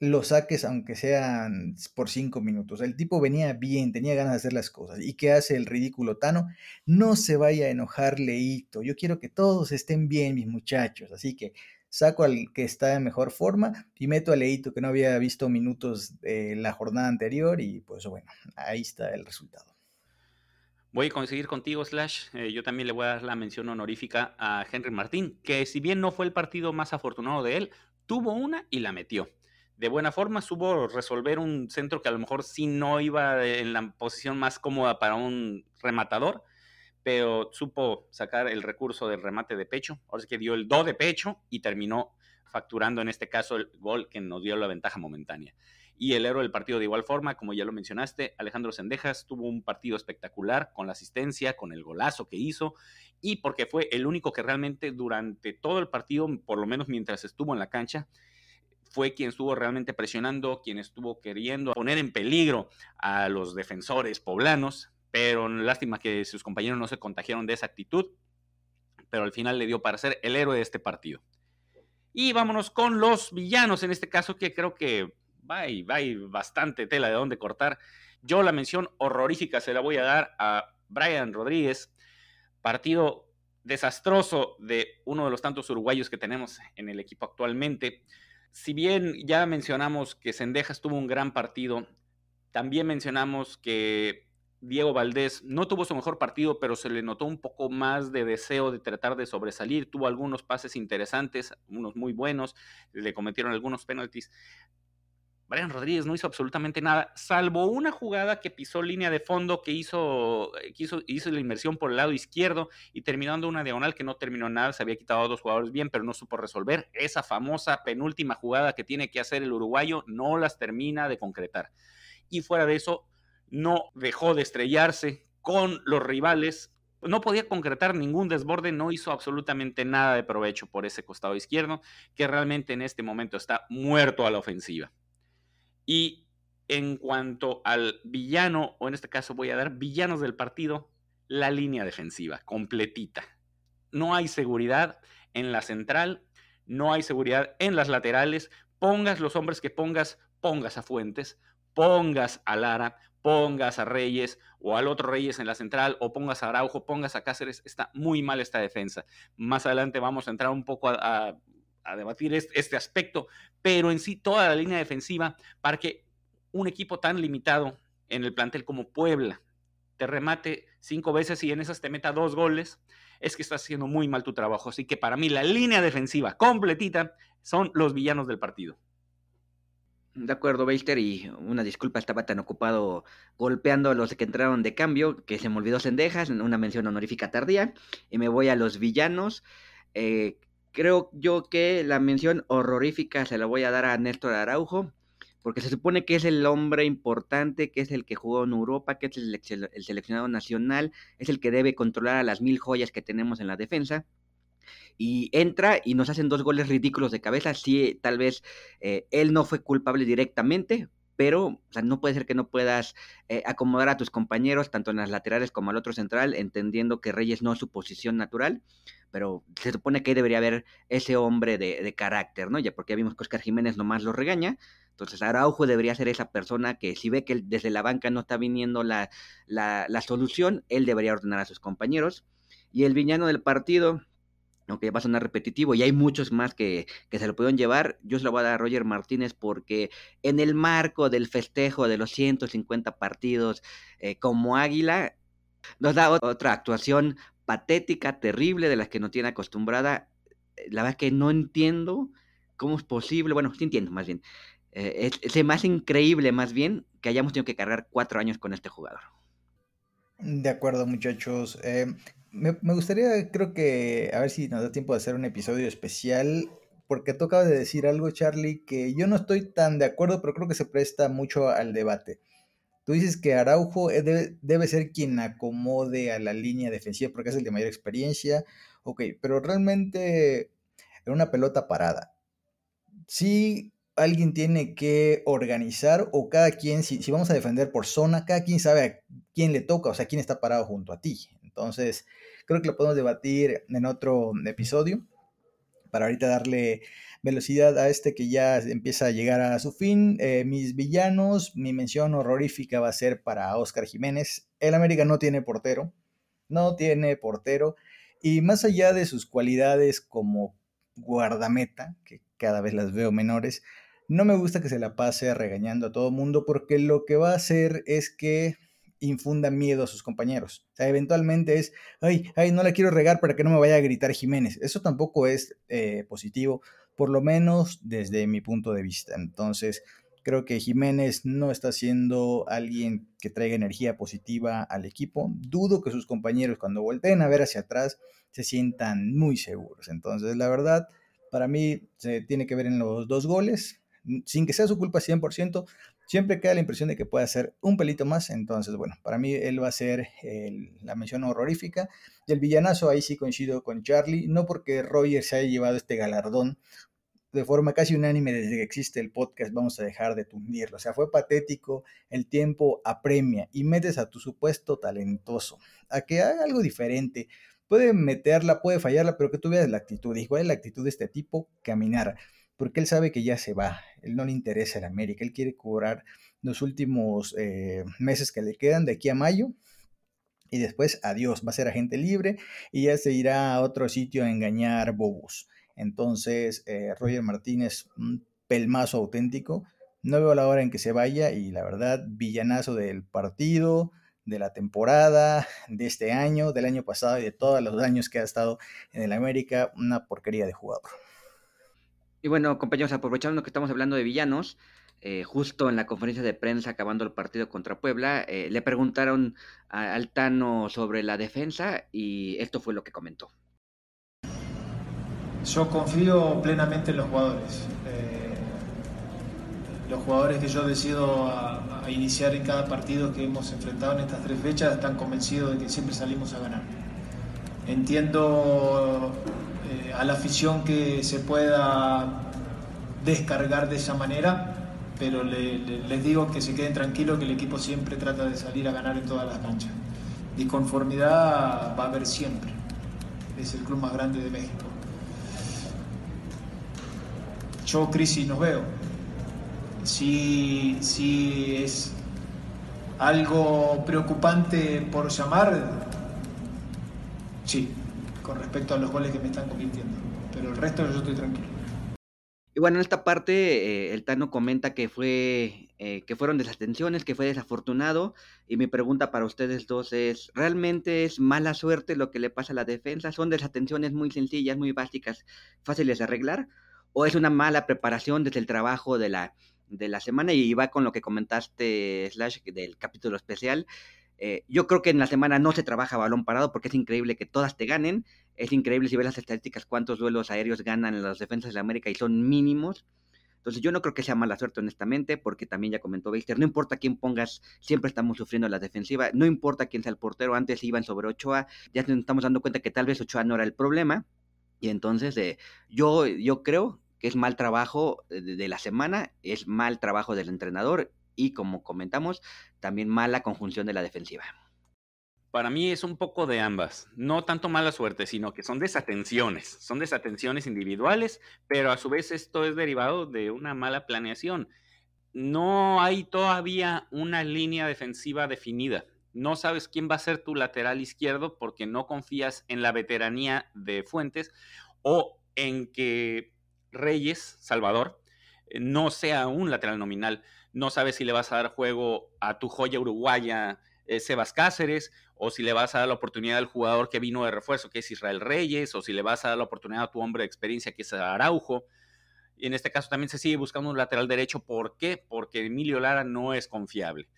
lo saques aunque sean por cinco minutos. El tipo venía bien, tenía ganas de hacer las cosas. ¿Y qué hace el ridículo Tano? No se vaya a enojar Leito. Yo quiero que todos estén bien, mis muchachos. Así que saco al que está en mejor forma y meto a Leito que no había visto minutos de la jornada anterior y pues bueno, ahí está el resultado. Voy a conseguir contigo, Slash. Eh, yo también le voy a dar la mención honorífica a Henry Martín, que si bien no fue el partido más afortunado de él, tuvo una y la metió. De buena forma, supo resolver un centro que a lo mejor sí no iba en la posición más cómoda para un rematador, pero supo sacar el recurso del remate de pecho. Ahora sí que dio el do de pecho y terminó facturando en este caso el gol que nos dio la ventaja momentánea. Y el héroe del partido de igual forma, como ya lo mencionaste, Alejandro Sendejas tuvo un partido espectacular con la asistencia, con el golazo que hizo y porque fue el único que realmente durante todo el partido, por lo menos mientras estuvo en la cancha, fue quien estuvo realmente presionando, quien estuvo queriendo poner en peligro a los defensores poblanos, pero lástima que sus compañeros no se contagiaron de esa actitud, pero al final le dio para ser el héroe de este partido. Y vámonos con los villanos, en este caso que creo que va y va bastante tela de dónde cortar. Yo la mención horrorífica se la voy a dar a Brian Rodríguez, partido desastroso de uno de los tantos uruguayos que tenemos en el equipo actualmente. Si bien ya mencionamos que Sendejas tuvo un gran partido, también mencionamos que Diego Valdés no tuvo su mejor partido, pero se le notó un poco más de deseo de tratar de sobresalir. Tuvo algunos pases interesantes, unos muy buenos, le cometieron algunos penaltis. Brian Rodríguez no hizo absolutamente nada, salvo una jugada que pisó línea de fondo, que hizo, que hizo, hizo la inversión por el lado izquierdo y terminando una diagonal que no terminó nada, se había quitado a dos jugadores bien, pero no supo resolver. Esa famosa penúltima jugada que tiene que hacer el uruguayo no las termina de concretar. Y fuera de eso, no dejó de estrellarse con los rivales no podía concretar ningún desborde, no hizo absolutamente nada de provecho por ese costado izquierdo, que realmente en este momento está muerto a la ofensiva. Y en cuanto al villano, o en este caso voy a dar villanos del partido, la línea defensiva, completita. No hay seguridad en la central, no hay seguridad en las laterales, pongas los hombres que pongas, pongas a Fuentes, pongas a Lara, pongas a Reyes o al otro Reyes en la central o pongas a Araujo, pongas a Cáceres, está muy mal esta defensa. Más adelante vamos a entrar un poco a, debatir este, aspecto, pero en sí toda la línea defensiva para que un equipo tan limitado en el plantel como Puebla te remate cinco veces y en esas te meta dos goles, es que estás haciendo muy mal tu trabajo. Así que para mí la línea defensiva completita son los villanos del partido. De acuerdo, Beister, y una disculpa, estaba tan ocupado golpeando a los que entraron de cambio que se me olvidó Sendejas, una mención honorífica tardía, y me voy a los villanos. Eh, creo yo que la mención horrorífica se la voy a dar a Néstor Araujo, porque se supone que es el hombre importante, que es el que jugó en Europa, que es el seleccionado nacional, es el que debe controlar a las mil joyas que tenemos en la defensa y entra y nos hacen dos goles ridículos de cabeza. Sí, tal vez eh, él no fue culpable directamente, pero no puede ser que no puedas eh, acomodar a tus compañeros, tanto en las laterales como al otro central, entendiendo que Reyes no es su posición natural, pero se supone que debería haber ese hombre de, carácter, ¿no? Ya porque ya vimos que Oscar Jiménez nomás lo regaña, entonces Araujo debería ser esa persona que si ve que desde la banca no está viniendo la, la, la solución, él debería ordenar a sus compañeros. Y el villano del partido, aunque va a sonar repetitivo, y hay muchos más que, se lo pudieron llevar, yo se lo voy a dar a Roger Martínez porque en el marco del festejo de los 150 partidos eh, como Águila, nos da otra actuación patética, terrible, de las que no tiene acostumbrada. La verdad que no entiendo cómo es posible, bueno, sí entiendo más bien, eh, es, es más increíble más bien que hayamos tenido que cargar cuatro años con este jugador. De acuerdo, muchachos. Eh, me, gustaría, creo que, a ver si nos da tiempo de hacer un episodio especial, porque tú acabas de decir algo, Charlie, que yo no estoy tan de acuerdo, pero creo que se presta mucho al debate. Tú dices que Araujo debe, debe ser quien acomode a la línea defensiva porque es el de mayor experiencia. Ok, pero realmente en una pelota parada. Sí, alguien tiene que organizar o cada quien, si, si, vamos a defender por zona, cada quien sabe a quién le toca, o sea, quién está parado junto a ti. Entonces, creo que lo podemos debatir en otro episodio para ahorita darle velocidad a este que ya empieza a llegar a su fin. Eh, mis villanos, mi mención horrorífica va a ser para Oscar Jiménez. El América no tiene portero, no tiene portero. Y más allá de sus cualidades como guardameta, que cada vez las veo menores, no me gusta que se la pase regañando a todo mundo porque lo que va a hacer es que infunda miedo a sus compañeros. Eventualmente es, ay, ay, no la quiero regar para que no me vaya a gritar Jiménez. Eso tampoco es eh, positivo, por lo menos desde mi punto de vista. Entonces, creo que Jiménez no está siendo alguien que traiga energía positiva al equipo. Dudo que sus compañeros cuando volteen a ver hacia atrás se sientan muy seguros. Entonces, la verdad, para mí se tiene que ver en los dos goles, sin que sea su culpa 100%, siempre queda la impresión de que puede hacer un pelito más. Entonces, bueno, para mí él va a ser la mención horrorífica. Y el villanazo, ahí sí coincido con Charlie, no porque Roger se haya llevado este galardón de forma casi unánime desde que existe el podcast, vamos a dejar de tundirlo. O sea, fue patético, el tiempo apremia y metes a tu supuesto talentoso a que haga algo diferente. Puede meterla, puede fallarla, pero que tú veas la actitud. igual es la actitud de este tipo? Caminar porque él sabe que ya se va, él no le interesa el América, él quiere cobrar los últimos eh, meses que le quedan de aquí a mayo y después adiós, va a ser agente libre y ya se irá a otro sitio a engañar bobos. Entonces, eh, Roger Martínez, un pelmazo auténtico, no veo la hora en que se vaya y la verdad, villanazo del partido, de la temporada, de este año, del año pasado y de todos los años que ha estado en el América, una porquería de jugador. Y bueno, compañeros, aprovechando que estamos hablando de villanos, eh, justo en la conferencia de prensa acabando el partido contra Puebla, eh, le preguntaron a Altano sobre la defensa y esto fue lo que comentó. Yo confío plenamente en los jugadores. Eh, los jugadores que yo decido a, iniciar en cada partido que hemos enfrentado en estas tres fechas están convencidos de que siempre salimos a ganar. Entiendo a la afición que se pueda descargar de esa manera, pero le, le, les digo que se queden tranquilos que el equipo siempre trata de salir a ganar en todas las canchas. Disconformidad va a haber siempre. Es el club más grande de México. Yo crisis no veo. Si, si es algo preocupante por llamar, sí, con respecto a los goles que me están convirtiendo. Pero el resto yo estoy tranquilo. Y bueno, en esta parte eh, el Tano comenta que fue eh, que fueron desatenciones, que fue desafortunado. Y mi pregunta para ustedes dos es, ¿realmente es mala suerte lo que le pasa a la defensa? ¿Son desatenciones muy sencillas, muy básicas, fáciles de arreglar? ¿O es una mala preparación desde el trabajo de la, de la semana? Y va con lo que comentaste, Slash, del capítulo especial. Eh, yo creo que en la semana no se trabaja balón parado porque es increíble que todas te ganen. Es increíble si ves las estadísticas cuántos duelos aéreos ganan las defensas de América y son mínimos. Entonces yo no creo que sea mala suerte, honestamente, porque también ya comentó Beister, no importa quién pongas, siempre estamos sufriendo la defensiva, no importa quién sea el portero, antes iban sobre Ochoa, ya nos estamos dando cuenta que tal vez Ochoa no era el problema, y entonces eh, yo, yo creo que es mal trabajo de, de la semana, es mal trabajo del entrenador, y como comentamos, también mala conjunción de la defensiva. Para mí es un poco de ambas. No tanto mala suerte, sino que son desatenciones. Son desatenciones individuales, pero a su vez esto es derivado de una mala planeación. No hay todavía una línea defensiva definida. No sabes quién va a ser tu lateral izquierdo porque no confías en la veteranía de Fuentes o en que Reyes, Salvador, no sea un lateral nominal. No sabes si le vas a dar juego a tu joya uruguaya, eh, Sebas Cáceres, o si le vas a dar la oportunidad al jugador que vino de refuerzo, que es Israel Reyes, o si le vas a dar la oportunidad a tu hombre de experiencia, que es Araujo. Y en este caso también se sigue buscando un lateral derecho. ¿Por qué? Porque Emilio Lara no es confiable.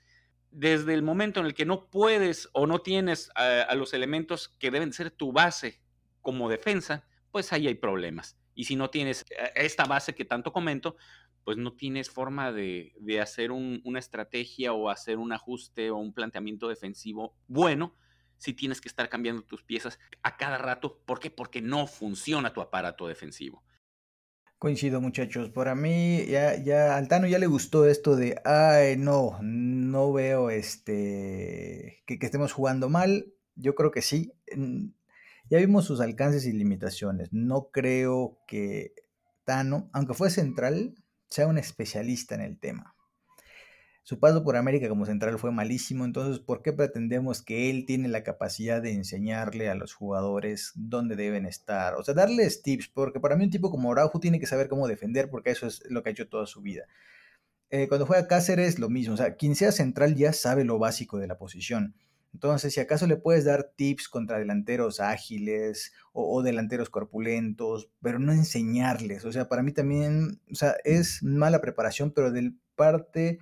Desde el momento en el que no puedes o no tienes a, a los elementos que deben ser tu base como defensa, pues ahí hay problemas. Y si no tienes eh, esta base que tanto comento, pues no tienes forma de, de hacer un, una estrategia o hacer un ajuste o un planteamiento defensivo bueno si tienes que estar cambiando tus piezas a cada rato. ¿Por qué? Porque no funciona tu aparato defensivo. Coincido, muchachos. Para mí, ya, ya, al Tano ya le gustó esto de, ay, no, no veo este, que, que estemos jugando mal. Yo creo que sí. Ya vimos sus alcances y limitaciones. No creo que Tano, aunque fue central, sea un especialista en el tema. Su paso por América como central fue malísimo, entonces ¿por qué pretendemos que él tiene la capacidad de enseñarle a los jugadores dónde deben estar? O sea, darles tips, porque para mí un tipo como Araujo tiene que saber cómo defender, porque eso es lo que ha hecho toda su vida. Eh, cuando juega Cáceres, lo mismo, o sea, quien sea central ya sabe lo básico de la posición. Entonces, si acaso le puedes dar tips contra delanteros ágiles o, o, delanteros corpulentos, pero no enseñarles. O sea, para mí también, o sea, es mala preparación, pero del parte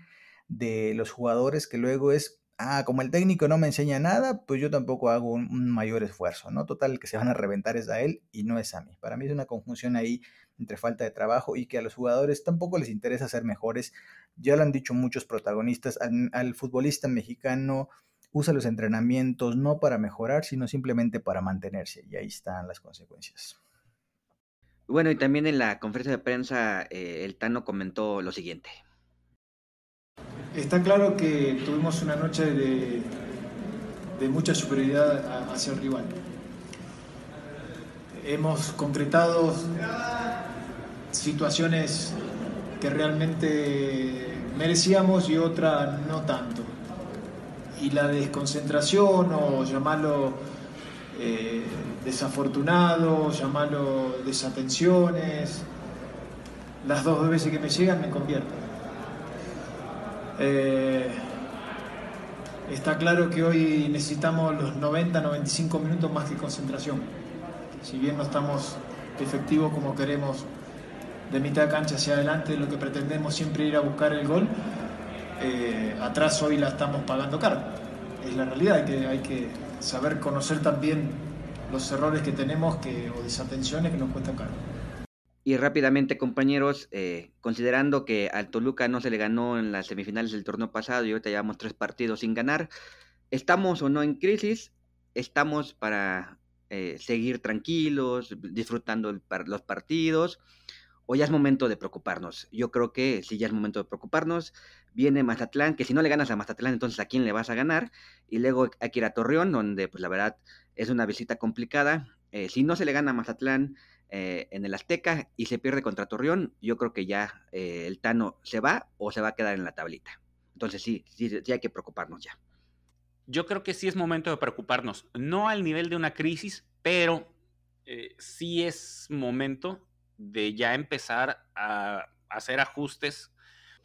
de los jugadores que luego es, ah, como el técnico no me enseña nada, pues yo tampoco hago un, un mayor esfuerzo, ¿no? Total, el que se van a reventar es a él y no es a mí. Para mí es una conjunción ahí entre falta de trabajo y que a los jugadores tampoco les interesa ser mejores. Ya lo han dicho muchos protagonistas, al, al futbolista mexicano usa los entrenamientos no para mejorar, sino simplemente para mantenerse. Y ahí están las consecuencias. Bueno, y también en la conferencia de prensa eh, el Tano comentó lo siguiente. Está claro que tuvimos una noche de, de mucha superioridad hacia el rival. Hemos concretado situaciones que realmente merecíamos y otras no tanto y la desconcentración o llamarlo eh, desafortunado, llamarlo desatenciones, las dos veces que me llegan me convierten. Eh, está claro que hoy necesitamos los 90, 95 minutos más que concentración. Si bien no estamos efectivos como queremos de mitad de cancha hacia adelante, lo que pretendemos siempre ir a buscar el gol, eh, atrás hoy la estamos pagando caro. Es la realidad, hay que, hay que saber conocer también los errores que tenemos que, o desatenciones que nos cuestan caro. Y rápidamente, compañeros, eh, considerando que al Toluca no se le ganó en las semifinales del torneo pasado y ahorita llevamos tres partidos sin ganar, ¿estamos o no en crisis? ¿Estamos para eh, seguir tranquilos, disfrutando los partidos? ¿O ya es momento de preocuparnos? Yo creo que sí, ya es momento de preocuparnos. Viene Mazatlán, que si no le ganas a Mazatlán, entonces ¿a quién le vas a ganar? Y luego hay que ir a Torreón, donde pues la verdad es una visita complicada. Eh, si no se le gana a Mazatlán eh, en el Azteca y se pierde contra Torreón, yo creo que ya eh, el Tano se va o se va a quedar en la tablita. Entonces sí, sí, sí hay que preocuparnos ya. Yo creo que sí es momento de preocuparnos, no al nivel de una crisis, pero sí es momento de ya empezar a hacer ajustes,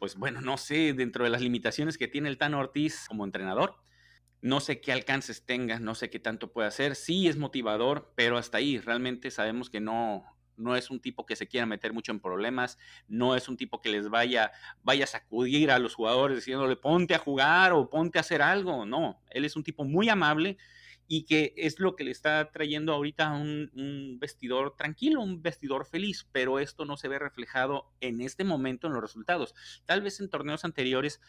pues bueno, no sé, dentro de las limitaciones que tiene el Tano Ortiz como entrenador, no sé qué alcances tenga, no sé qué tanto puede hacer. Sí es motivador, pero hasta ahí realmente sabemos que no, no es un tipo que se quiera meter mucho en problemas, no es un tipo que les vaya, vaya a sacudir a los jugadores diciéndole ponte a jugar o ponte a hacer algo. No, él es un tipo muy amable y que es lo que le está trayendo ahorita un, vestidor tranquilo, un vestidor feliz, pero esto no se ve reflejado en este momento en los resultados. Tal vez en torneos anteriores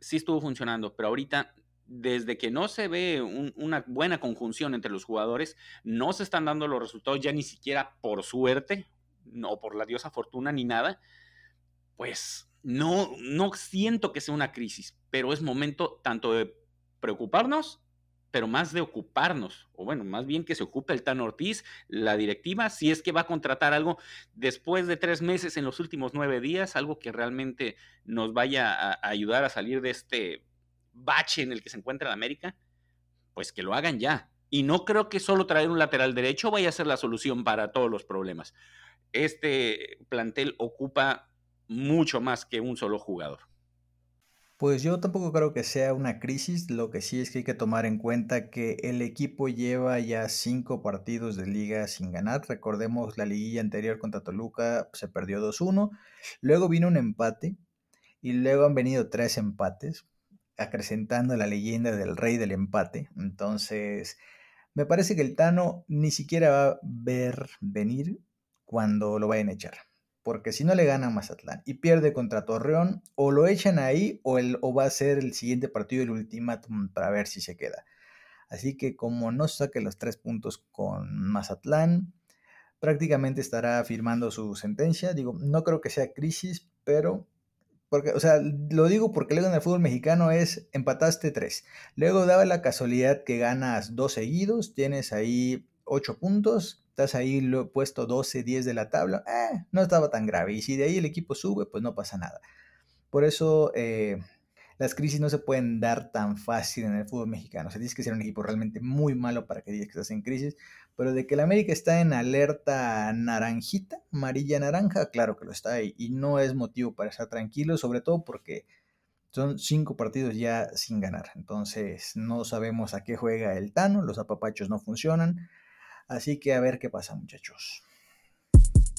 sí estuvo funcionando, pero ahorita desde que no se ve una buena conjunción entre los jugadores, no se están dando los resultados ya ni siquiera por suerte, no por la diosa fortuna ni nada, pues no, no siento que sea una crisis, pero es momento tanto de preocuparnos, pero más de ocuparnos, o bueno, más bien que se ocupe el Tan Ortiz, la directiva, si es que va a contratar algo después de tres meses en los últimos nueve días, algo que realmente nos vaya a ayudar a salir de este bache en el que se encuentra la América, pues que lo hagan ya. Y no creo que solo traer un lateral derecho vaya a ser la solución para todos los problemas. Este plantel ocupa mucho más que un solo jugador. Pues yo tampoco creo que sea una crisis, lo que sí es que hay que tomar en cuenta que el equipo lleva ya cinco partidos de liga sin ganar. Recordemos la liguilla anterior contra Toluca se perdió 2-1, luego vino un empate y luego han venido tres empates acrecentando la leyenda del rey del empate. Entonces, me parece que el Tano ni siquiera va a ver venir cuando lo vayan a echar. Porque si no le gana a Mazatlán y pierde contra Torreón, o lo echan ahí o, el, o va a ser el siguiente partido el ultimátum para ver si se queda. Así que como no saque los tres puntos con Mazatlán, prácticamente estará firmando su sentencia. Digo, no creo que sea crisis, pero porque, o sea, lo digo porque luego en el fútbol mexicano es empataste tres. Luego daba la casualidad que ganas dos seguidos, tienes ahí ocho puntos, estás ahí lo, puesto 12, 10 de la tabla. Eh, no estaba tan grave. Y si de ahí el equipo sube, pues no pasa nada. Por eso eh, las crisis no se pueden dar tan fácil en el fútbol mexicano. O sea, tienes que ser un equipo realmente muy malo para que digas que estás en crisis. Pero de que el América está en alerta naranjita, amarilla naranja, claro que lo está ahí. Y no es motivo para estar tranquilo, sobre todo porque son cinco partidos ya sin ganar. Entonces no sabemos a qué juega el Tano, los apapachos no funcionan. Así que a ver qué pasa muchachos.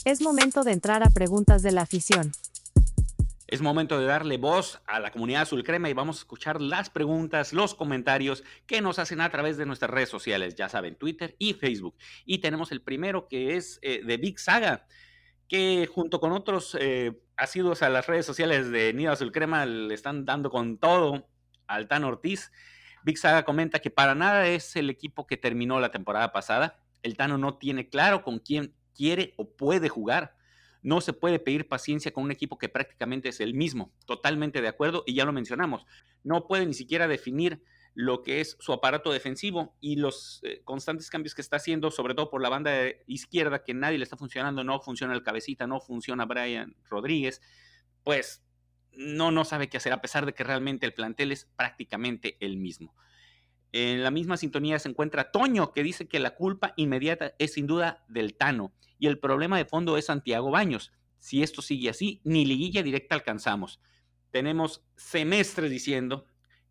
Es momento de entrar a preguntas de la afición. Es momento de darle voz a la comunidad azul crema y vamos a escuchar las preguntas, los comentarios que nos hacen a través de nuestras redes sociales, ya saben, Twitter y Facebook. Y tenemos el primero que es eh, de Big Saga, que junto con otros eh, asiduos a las redes sociales de Nido Azul Crema le están dando con todo al Tan Ortiz. Big Saga comenta que para nada es el equipo que terminó la temporada pasada. El Tano no tiene claro con quién quiere o puede jugar no se puede pedir paciencia con un equipo que prácticamente es el mismo. Totalmente de acuerdo y ya lo mencionamos. No puede ni siquiera definir lo que es su aparato defensivo y los eh, constantes cambios que está haciendo, sobre todo por la banda izquierda, que nadie le está funcionando, no funciona el cabecita, no funciona Brian Rodríguez, pues no, no sabe qué hacer, a pesar de que realmente el plantel es prácticamente el mismo. En la misma sintonía se encuentra Toño, que dice que la culpa inmediata es sin duda del Tano y el problema de fondo es Santiago Baños. Si esto sigue así, ni liguilla directa alcanzamos. Tenemos semestres diciendo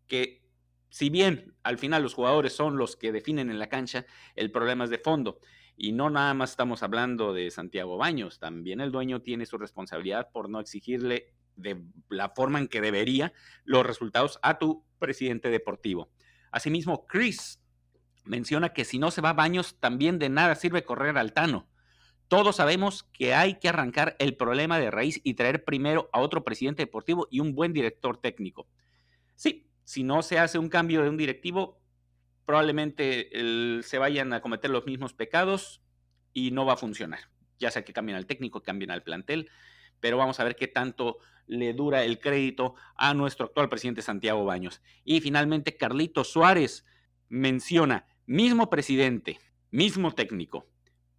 que si bien al final los jugadores son los que definen en la cancha, el problema es de fondo. Y no nada más estamos hablando de Santiago Baños, también el dueño tiene su responsabilidad por no exigirle de la forma en que debería los resultados a tu presidente deportivo. Asimismo, Chris menciona que si no se va Baños, también de nada sirve correr al Tano. Todos sabemos que hay que arrancar el problema de raíz y traer primero a otro presidente deportivo y un buen director técnico. Sí, si no se hace un cambio de un directivo, probablemente se vayan a cometer los mismos pecados y no va a funcionar. Ya sea que cambien al técnico, cambien al plantel, pero vamos a ver qué tanto le dura el crédito a nuestro actual presidente Santiago Baños. Y finalmente, Carlito Suárez menciona, mismo presidente, mismo técnico,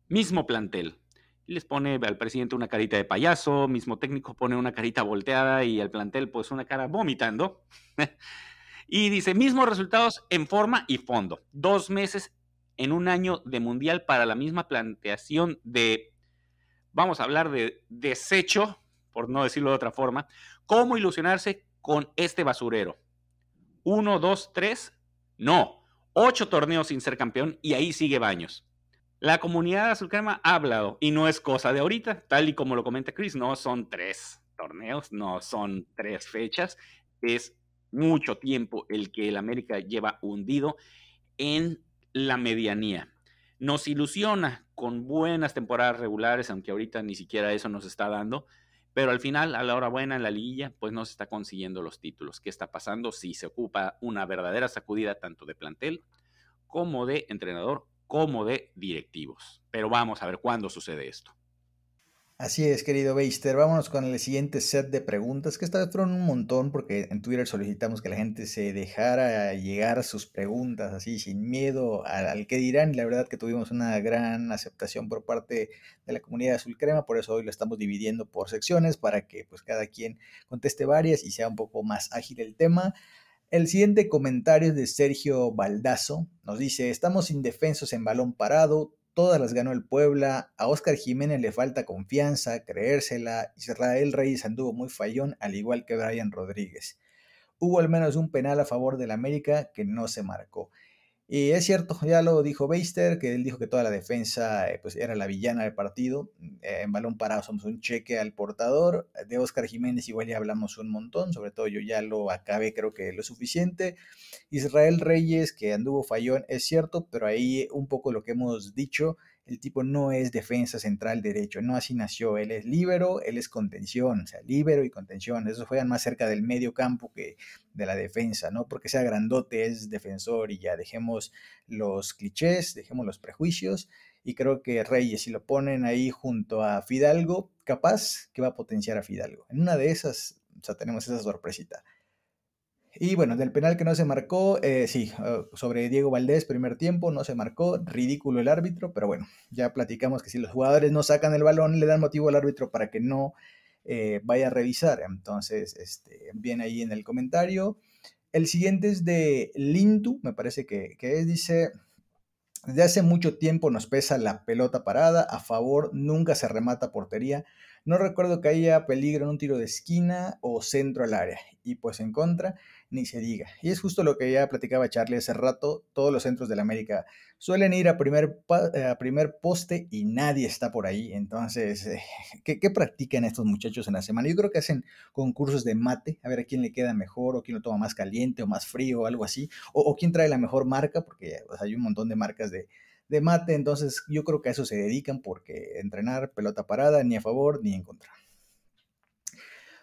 mismo plantel. Les pone al presidente una carita de payaso, mismo técnico pone una carita volteada y al plantel pues una cara vomitando. y dice, mismos resultados en forma y fondo. Dos meses en un año de mundial para la misma planteación de, vamos a hablar de desecho, por no decirlo de otra forma, cómo ilusionarse con este basurero. Uno, dos, tres, no. Ocho torneos sin ser campeón y ahí sigue Baños. La comunidad azul crema ha hablado y no es cosa de ahorita, tal y como lo comenta Chris, no son tres torneos, no son tres fechas, es mucho tiempo el que el América lleva hundido en la medianía. Nos ilusiona con buenas temporadas regulares, aunque ahorita ni siquiera eso nos está dando, pero al final, a la hora buena en la liguilla, pues no se está consiguiendo los títulos. ¿Qué está pasando? Si se ocupa una verdadera sacudida tanto de plantel como de entrenador, como de directivos. Pero vamos a ver cuándo sucede esto. Así es, querido Beister. Vámonos con el siguiente set de preguntas, que esta vez fueron un montón, porque en Twitter solicitamos que la gente se dejara llegar sus preguntas así, sin miedo al, que dirán. Y la verdad que tuvimos una gran aceptación por parte de la comunidad azul crema, por eso hoy lo estamos dividiendo por secciones para que pues cada quien conteste varias y sea un poco más ágil el tema. El siguiente comentario es de Sergio Baldazo. Nos dice, estamos indefensos en balón parado, Todas las ganó el Puebla. A Oscar Jiménez le falta confianza, creérsela. Israel Reyes anduvo muy fallón, al igual que Brian Rodríguez. Hubo al menos un penal a favor del América que no se marcó. Y es cierto, ya lo dijo Beister, que él dijo que toda la defensa eh, pues, era la villana del partido. Eh, en balón parado somos un cheque al portador. De Oscar Jiménez igual ya hablamos un montón, sobre todo yo ya lo acabé creo que lo suficiente. Israel Reyes, que anduvo fallón, es cierto, pero ahí un poco lo que hemos dicho, el tipo no es defensa central derecho, no así nació, él es líbero, él es contención, o sea, líbero y contención, eso juegan más cerca del medio campo que de la defensa, no porque sea grandote es defensor y ya dejemos los clichés, dejemos los prejuicios y creo que Reyes si lo ponen ahí junto a Fidalgo, capaz que va a potenciar a Fidalgo. En una de esas, o sea, tenemos esa sorpresita. Y bueno, del penal que no se marcó, eh, sí, eh, sobre Diego Valdés, primer tiempo, no se marcó, ridículo el árbitro, pero bueno, ya platicamos que si los jugadores no sacan el balón, le dan motivo al árbitro para que no eh, vaya a revisar. Entonces, este, viene ahí en el comentario. El siguiente es de Lintu, me parece que, que es, dice, desde hace mucho tiempo nos pesa la pelota parada, a favor nunca se remata portería, no recuerdo que haya peligro en un tiro de esquina o centro al área. Y pues en contra, ni se diga. Y es justo lo que ya platicaba Charlie hace rato. Todos los centros de la América suelen ir a primer, a primer poste y nadie está por ahí. Entonces, eh, ¿qué, practican estos muchachos en la semana? Yo creo que hacen concursos de mate, a ver a quién le queda mejor, o quién lo toma más caliente o más frío o algo así. O quién trae la mejor marca, porque hay un montón de marcas de, de mate, entonces yo creo que a eso se dedican porque entrenar pelota parada ni a favor ni en contra.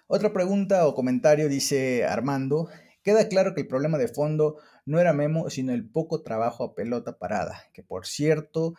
Otra pregunta o comentario dice Armando, queda claro que el problema de fondo no era Memo, sino el poco trabajo a pelota parada, que por cierto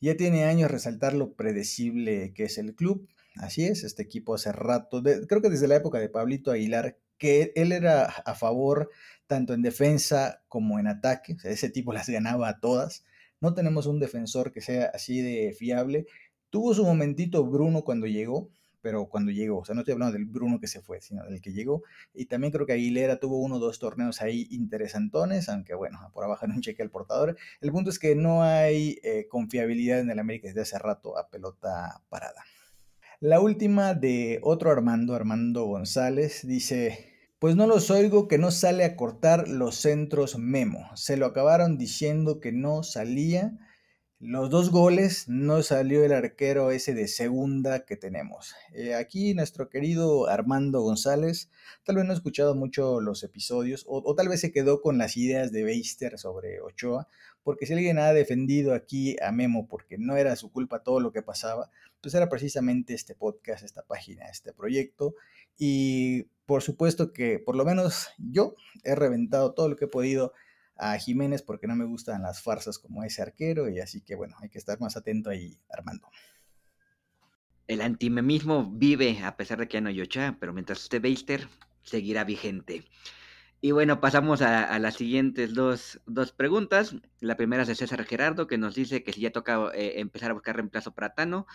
ya tiene años resaltar lo predecible que es el club. Así es, este equipo hace rato, creo que desde la época de Pablito Aguilar, que él era a favor tanto en defensa como en ataque, ese tipo las ganaba a todas. No tenemos un defensor que sea así de fiable. Tuvo su momentito Bruno cuando llegó, pero cuando llegó, o sea, no estoy hablando del Bruno que se fue, sino del que llegó. Y también creo que Aguilera tuvo uno o dos torneos ahí interesantones, aunque bueno, por abajo en un cheque al portador. El punto es que no hay eh, confiabilidad en el América desde hace rato a pelota parada. La última de otro Armando, Armando González, dice, pues no los oigo que no sale a cortar los centros Memo. Se lo acabaron diciendo que no salía. los dos goles no salió el arquero ese de segunda que tenemos. Eh, aquí nuestro querido Armando González tal vez no ha escuchado mucho los episodios o, tal vez se quedó con las ideas de Beister sobre Ochoa, porque si alguien ha defendido aquí a Memo porque no era su culpa todo lo que pasaba, pues era precisamente este podcast, esta página, este proyecto. Y por supuesto que por lo menos yo he reventado todo lo que he podido a Jiménez porque no me gustan las farsas como ese arquero y así que bueno, hay que estar más atento ahí, Armando. El antimemismo vive a pesar de que ya no hay Ochoa, pero mientras esté Beister, seguirá vigente. Y bueno, pasamos a, las siguientes dos, preguntas. La primera es de César Gerardo, que nos dice que si ya toca eh, empezar a buscar reemplazo para Tano,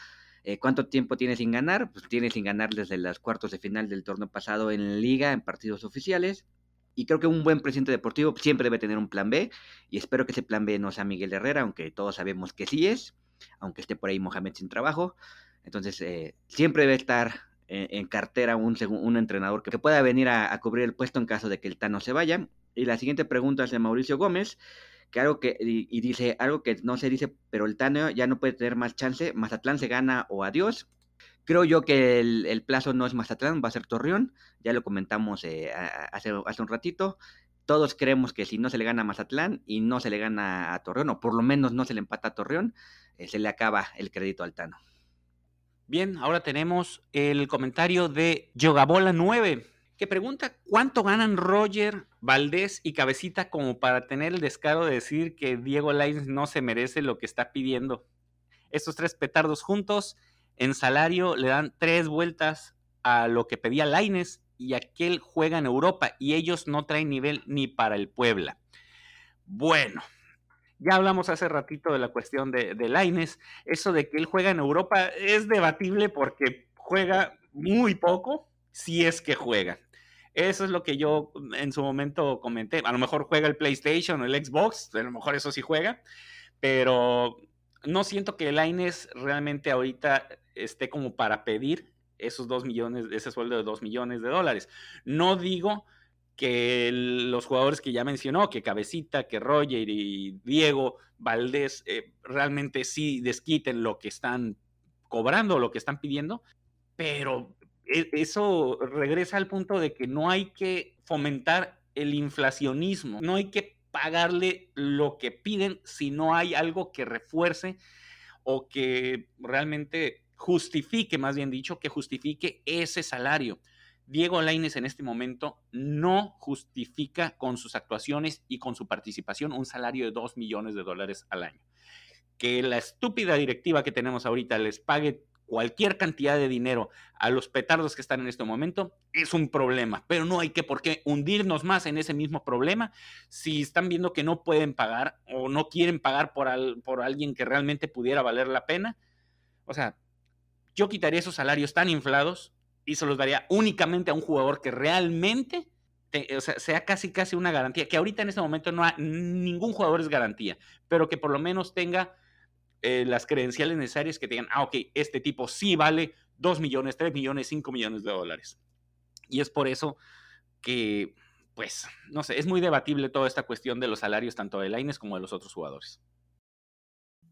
eh, ¿cuánto tiempo tiene sin ganar? Pues tiene sin ganar desde los cuartos de final del torneo pasado en Liga, en partidos oficiales. Y creo que un buen presidente deportivo siempre debe tener un plan B. Y espero que ese plan B no sea Miguel Herrera, aunque todos sabemos que sí es, aunque esté por ahí Mohamed sin trabajo. Entonces, eh, siempre debe estar en, cartera un, un entrenador que, pueda venir a, cubrir el puesto en caso de que el Tano se vaya. Y la siguiente pregunta es de Mauricio Gómez, que algo que, y, dice algo que no se dice, pero el Tano ya no puede tener más chance. Mazatlán se gana o adiós. Creo yo que el, plazo no es Mazatlán, va a ser Torreón. Ya lo comentamos eh, hace, hace un ratito. Todos creemos que si no se le gana a Mazatlán y no se le gana a Torreón, o por lo menos no se le empata a Torreón, eh, se le acaba el crédito al Tano. Bien, ahora tenemos el comentario de Yogabola 9, que pregunta cuánto ganan Roger, Valdés y Cabecita como para tener el descaro de decir que Diego Lainez no se merece lo que está pidiendo. Estos tres petardos juntos en salario le dan tres vueltas a lo que pedía Laines y aquel juega en Europa y ellos no traen nivel ni para el Puebla. Bueno, ya hablamos hace ratito de la cuestión de, de Laines. Eso de que él juega en Europa es debatible porque juega muy poco, si es que juega. Eso es lo que yo en su momento comenté. A lo mejor juega el PlayStation o el Xbox, a lo mejor eso sí juega, pero no siento que Laines realmente ahorita esté como para pedir esos dos millones, ese sueldo de dos millones de dólares. No digo que los jugadores que ya mencionó, que Cabecita, que Roger y Diego Valdés eh, realmente sí desquiten lo que están cobrando, lo que están pidiendo, pero eso regresa al punto de que no hay que fomentar el inflacionismo, no hay que pagarle lo que piden si no hay algo que refuerce o que realmente justifique, más bien dicho, que justifique ese salario. Diego Laines en este momento no justifica con sus actuaciones y con su participación un salario de 2 millones de dólares al año. Que la estúpida directiva que tenemos ahorita les pague cualquier cantidad de dinero a los petardos que están en este momento es un problema, pero no hay que por qué hundirnos más en ese mismo problema si están viendo que no pueden pagar o no quieren pagar por, por alguien que realmente pudiera valer la pena. O sea, yo quitaría esos salarios tan inflados y se los daría únicamente a un jugador que realmente sea, casi casi una garantía, que ahorita en este momento no hay, ningún jugador es garantía, pero que por lo menos tenga eh, las credenciales necesarias que digan, ah, ok, este tipo sí vale 2 millones, 3 millones, 5 millones de dólares. Y es por eso que, pues, no sé, es muy debatible toda esta cuestión de los salarios tanto de Laines como de los otros jugadores.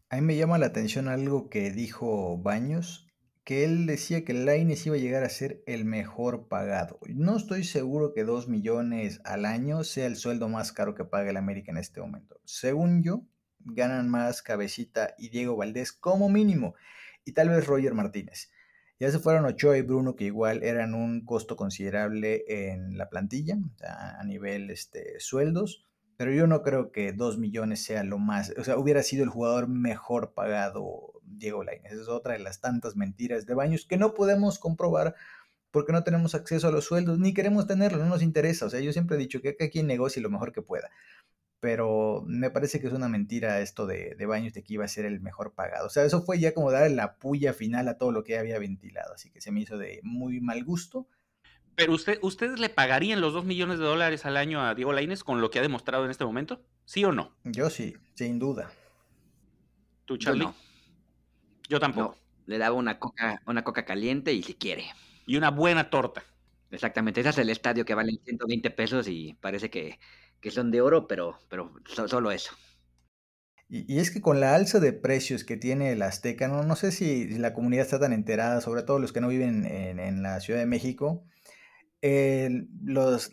A mí me llama la atención algo que dijo Baños, que él decía que Laines iba a llegar a ser el mejor pagado. No estoy seguro que 2 millones al año sea el sueldo más caro que paga el América en este momento. Según yo, ganan más Cabecita y Diego Valdés como mínimo, y tal vez Roger Martínez. Ya se fueron Ochoa y Bruno, que igual eran un costo considerable en la plantilla, a nivel este, sueldos, pero yo no creo que 2 millones sea lo más, o sea, hubiera sido el jugador mejor pagado Diego Lainez. Es otra de las tantas mentiras de Baños que no podemos comprobar porque no tenemos acceso a los sueldos, ni queremos tenerlo, no nos interesa. O sea, yo siempre he dicho que aquí negocie lo mejor que pueda pero me parece que es una mentira esto de, de, Baños de que iba a ser el mejor pagado. O sea, eso fue ya como dar la puya final a todo lo que había ventilado, así que se me hizo de muy mal gusto. Pero usted, ¿ustedes le pagarían los 2 millones de dólares al año a Diego Lainez con lo que ha demostrado en este momento? ¿Sí o no? Yo sí, sin duda. ¿Tú, Charlie? Yo, Yo tampoco. le daba una coca, una coca caliente y si quiere. Y una buena torta. Exactamente, ese es el estadio que vale 120 pesos y parece que que son de oro, pero, pero solo eso. Y, es que con la alza de precios que tiene el Azteca, no, no sé si, la comunidad está tan enterada, sobre todo los que no viven en, la Ciudad de México, los,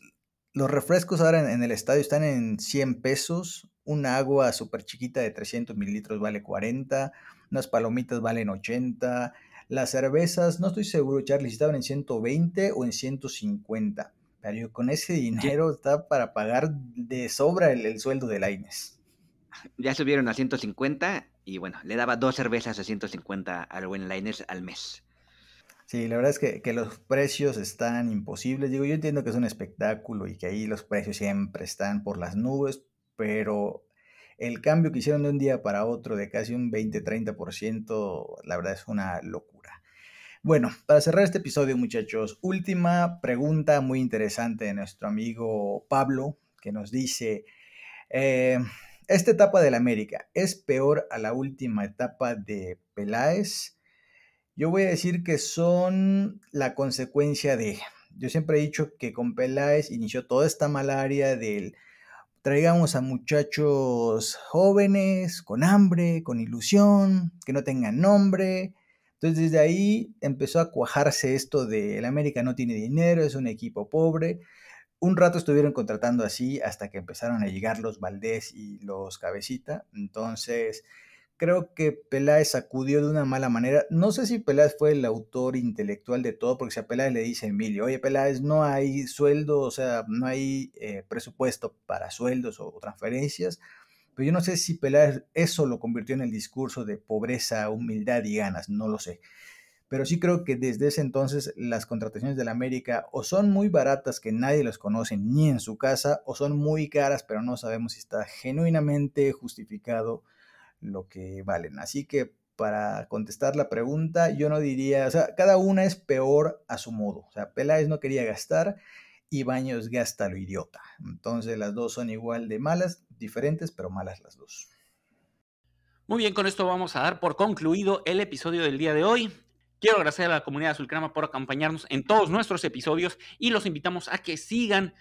los refrescos ahora en, el estadio están en 100 pesos, una agua súper chiquita de 300 mililitros vale 40, unas palomitas valen 80, las cervezas, no estoy seguro, Charlie, si estaban en 120 o en 150, pero con ese dinero está para pagar de sobra el, el sueldo de Laines ya subieron a 150 y bueno, le daba dos cervezas a 150 al buen Liners al mes. Sí, la verdad es que, los precios están imposibles. Digo, yo entiendo que es un espectáculo y que ahí los precios siempre están por las nubes, pero el cambio que hicieron de un día para otro de casi un 20-30%, la verdad es una locura. Bueno, para cerrar este episodio, muchachos, última pregunta muy interesante de nuestro amigo Pablo, que nos dice, eh, esta etapa del América es peor a la última etapa de Peláez. Yo voy a decir que son la consecuencia de. Yo siempre he dicho que con Peláez inició toda esta malaria del traigamos a muchachos jóvenes, con hambre, con ilusión, que no tengan nombre. Entonces desde ahí empezó a cuajarse esto de el América no tiene dinero, es un equipo pobre un rato estuvieron contratando así hasta que empezaron a llegar los Valdés y los Cabecita. Entonces, creo que Peláez acudió de una mala manera. No sé si Peláez fue el autor intelectual de todo, porque si a Peláez le dice Emilio, oye Peláez, no hay sueldo, o sea, no hay eh, presupuesto para sueldos o transferencias. Pero yo no sé si Peláez eso lo convirtió en el discurso de pobreza, humildad y ganas, no lo sé pero sí creo que desde ese entonces las contrataciones de la América o son muy baratas que nadie los conoce ni en su casa, o son muy caras, pero no sabemos si está genuinamente justificado lo que valen. Así que para contestar la pregunta, yo no diría, o sea, cada una es peor a su modo. O sea, Peláez no quería gastar y Baños gasta lo idiota. Entonces las dos son igual de malas, diferentes, pero malas las dos. Muy bien, con esto vamos a dar por concluido el episodio del día de hoy. Quiero agradecer a la comunidad azulcrema por acompañarnos en todos nuestros episodios y los invitamos a que sigan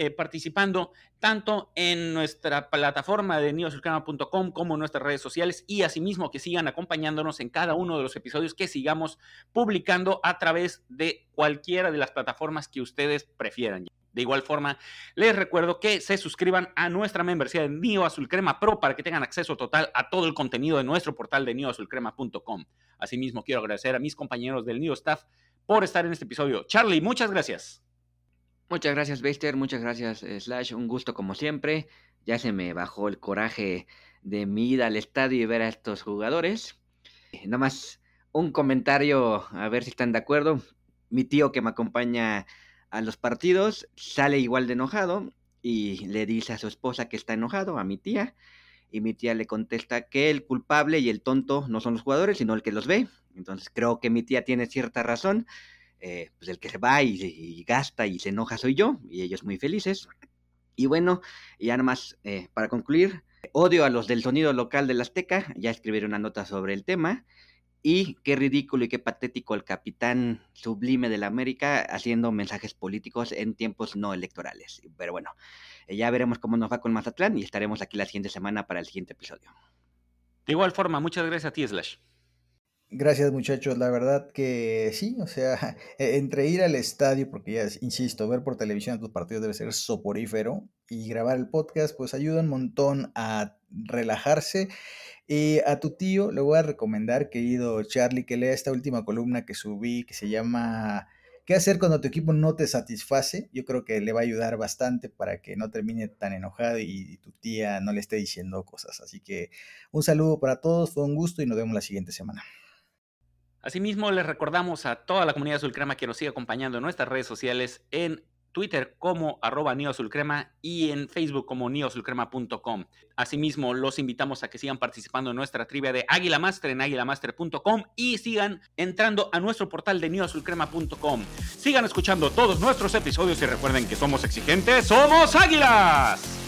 eh, participando tanto en nuestra plataforma de newazulcrema.com como en nuestras redes sociales y asimismo que sigan acompañándonos en cada uno de los episodios que sigamos publicando a través de cualquiera de las plataformas que ustedes prefieran. De igual forma, les recuerdo que se suscriban a nuestra membresía de Neo Azul Crema Pro para que tengan acceso total a todo el contenido de nuestro portal de neoazulcrema.com. Asimismo, quiero agradecer a mis compañeros del Neo Staff por estar en este episodio. Charlie, muchas gracias. Muchas gracias, Bester. Muchas gracias, Slash. Un gusto como siempre. Ya se me bajó el coraje de mi ida al estadio y ver a estos jugadores. Nada más un comentario, a ver si están de acuerdo. Mi tío que me acompaña a los partidos, sale igual de enojado y le dice a su esposa que está enojado, a mi tía, y mi tía le contesta que el culpable y el tonto no son los jugadores, sino el que los ve. Entonces creo que mi tía tiene cierta razón. Eh, pues el que se va y, gasta y se enoja soy yo, y ellos muy felices. Y bueno, ya nada más eh, para concluir, odio a los del sonido local del Azteca, ya escribiré una nota sobre el tema. Y qué ridículo y qué patético el capitán sublime de la América haciendo mensajes políticos en tiempos no electorales. Pero bueno, eh, ya veremos cómo nos va con Mazatlán y estaremos aquí la siguiente semana para el siguiente episodio. De igual forma, muchas gracias a ti, Slash. Gracias muchachos, la verdad que sí, o sea, e-, entre ir al estadio, porque ya insisto, ver por televisión tus partidos debe ser soporífero, y grabar el podcast, pues ayuda un montón a relajarse y a tu tío le voy a recomendar, querido Charlie, que lea esta última columna que subí que se llama ¿Qué hacer cuando tu equipo no te satisface? Yo creo que le va a ayudar bastante para que no termine tan enojado y tu tía no le esté diciendo cosas. Así que un saludo para todos, fue un gusto y nos vemos la siguiente semana. Asimismo, les recordamos a toda la comunidad Sulcrema que nos siga acompañando en nuestras redes sociales en Twitter como arroba neosulcrema y en Facebook como neosulcrema.com. Asimismo, los invitamos a que sigan participando en nuestra trivia de Águila Master en águilamaster.com y sigan entrando a nuestro portal de neosulcrema.com. Sigan escuchando todos nuestros episodios y recuerden que somos exigentes, somos águilas.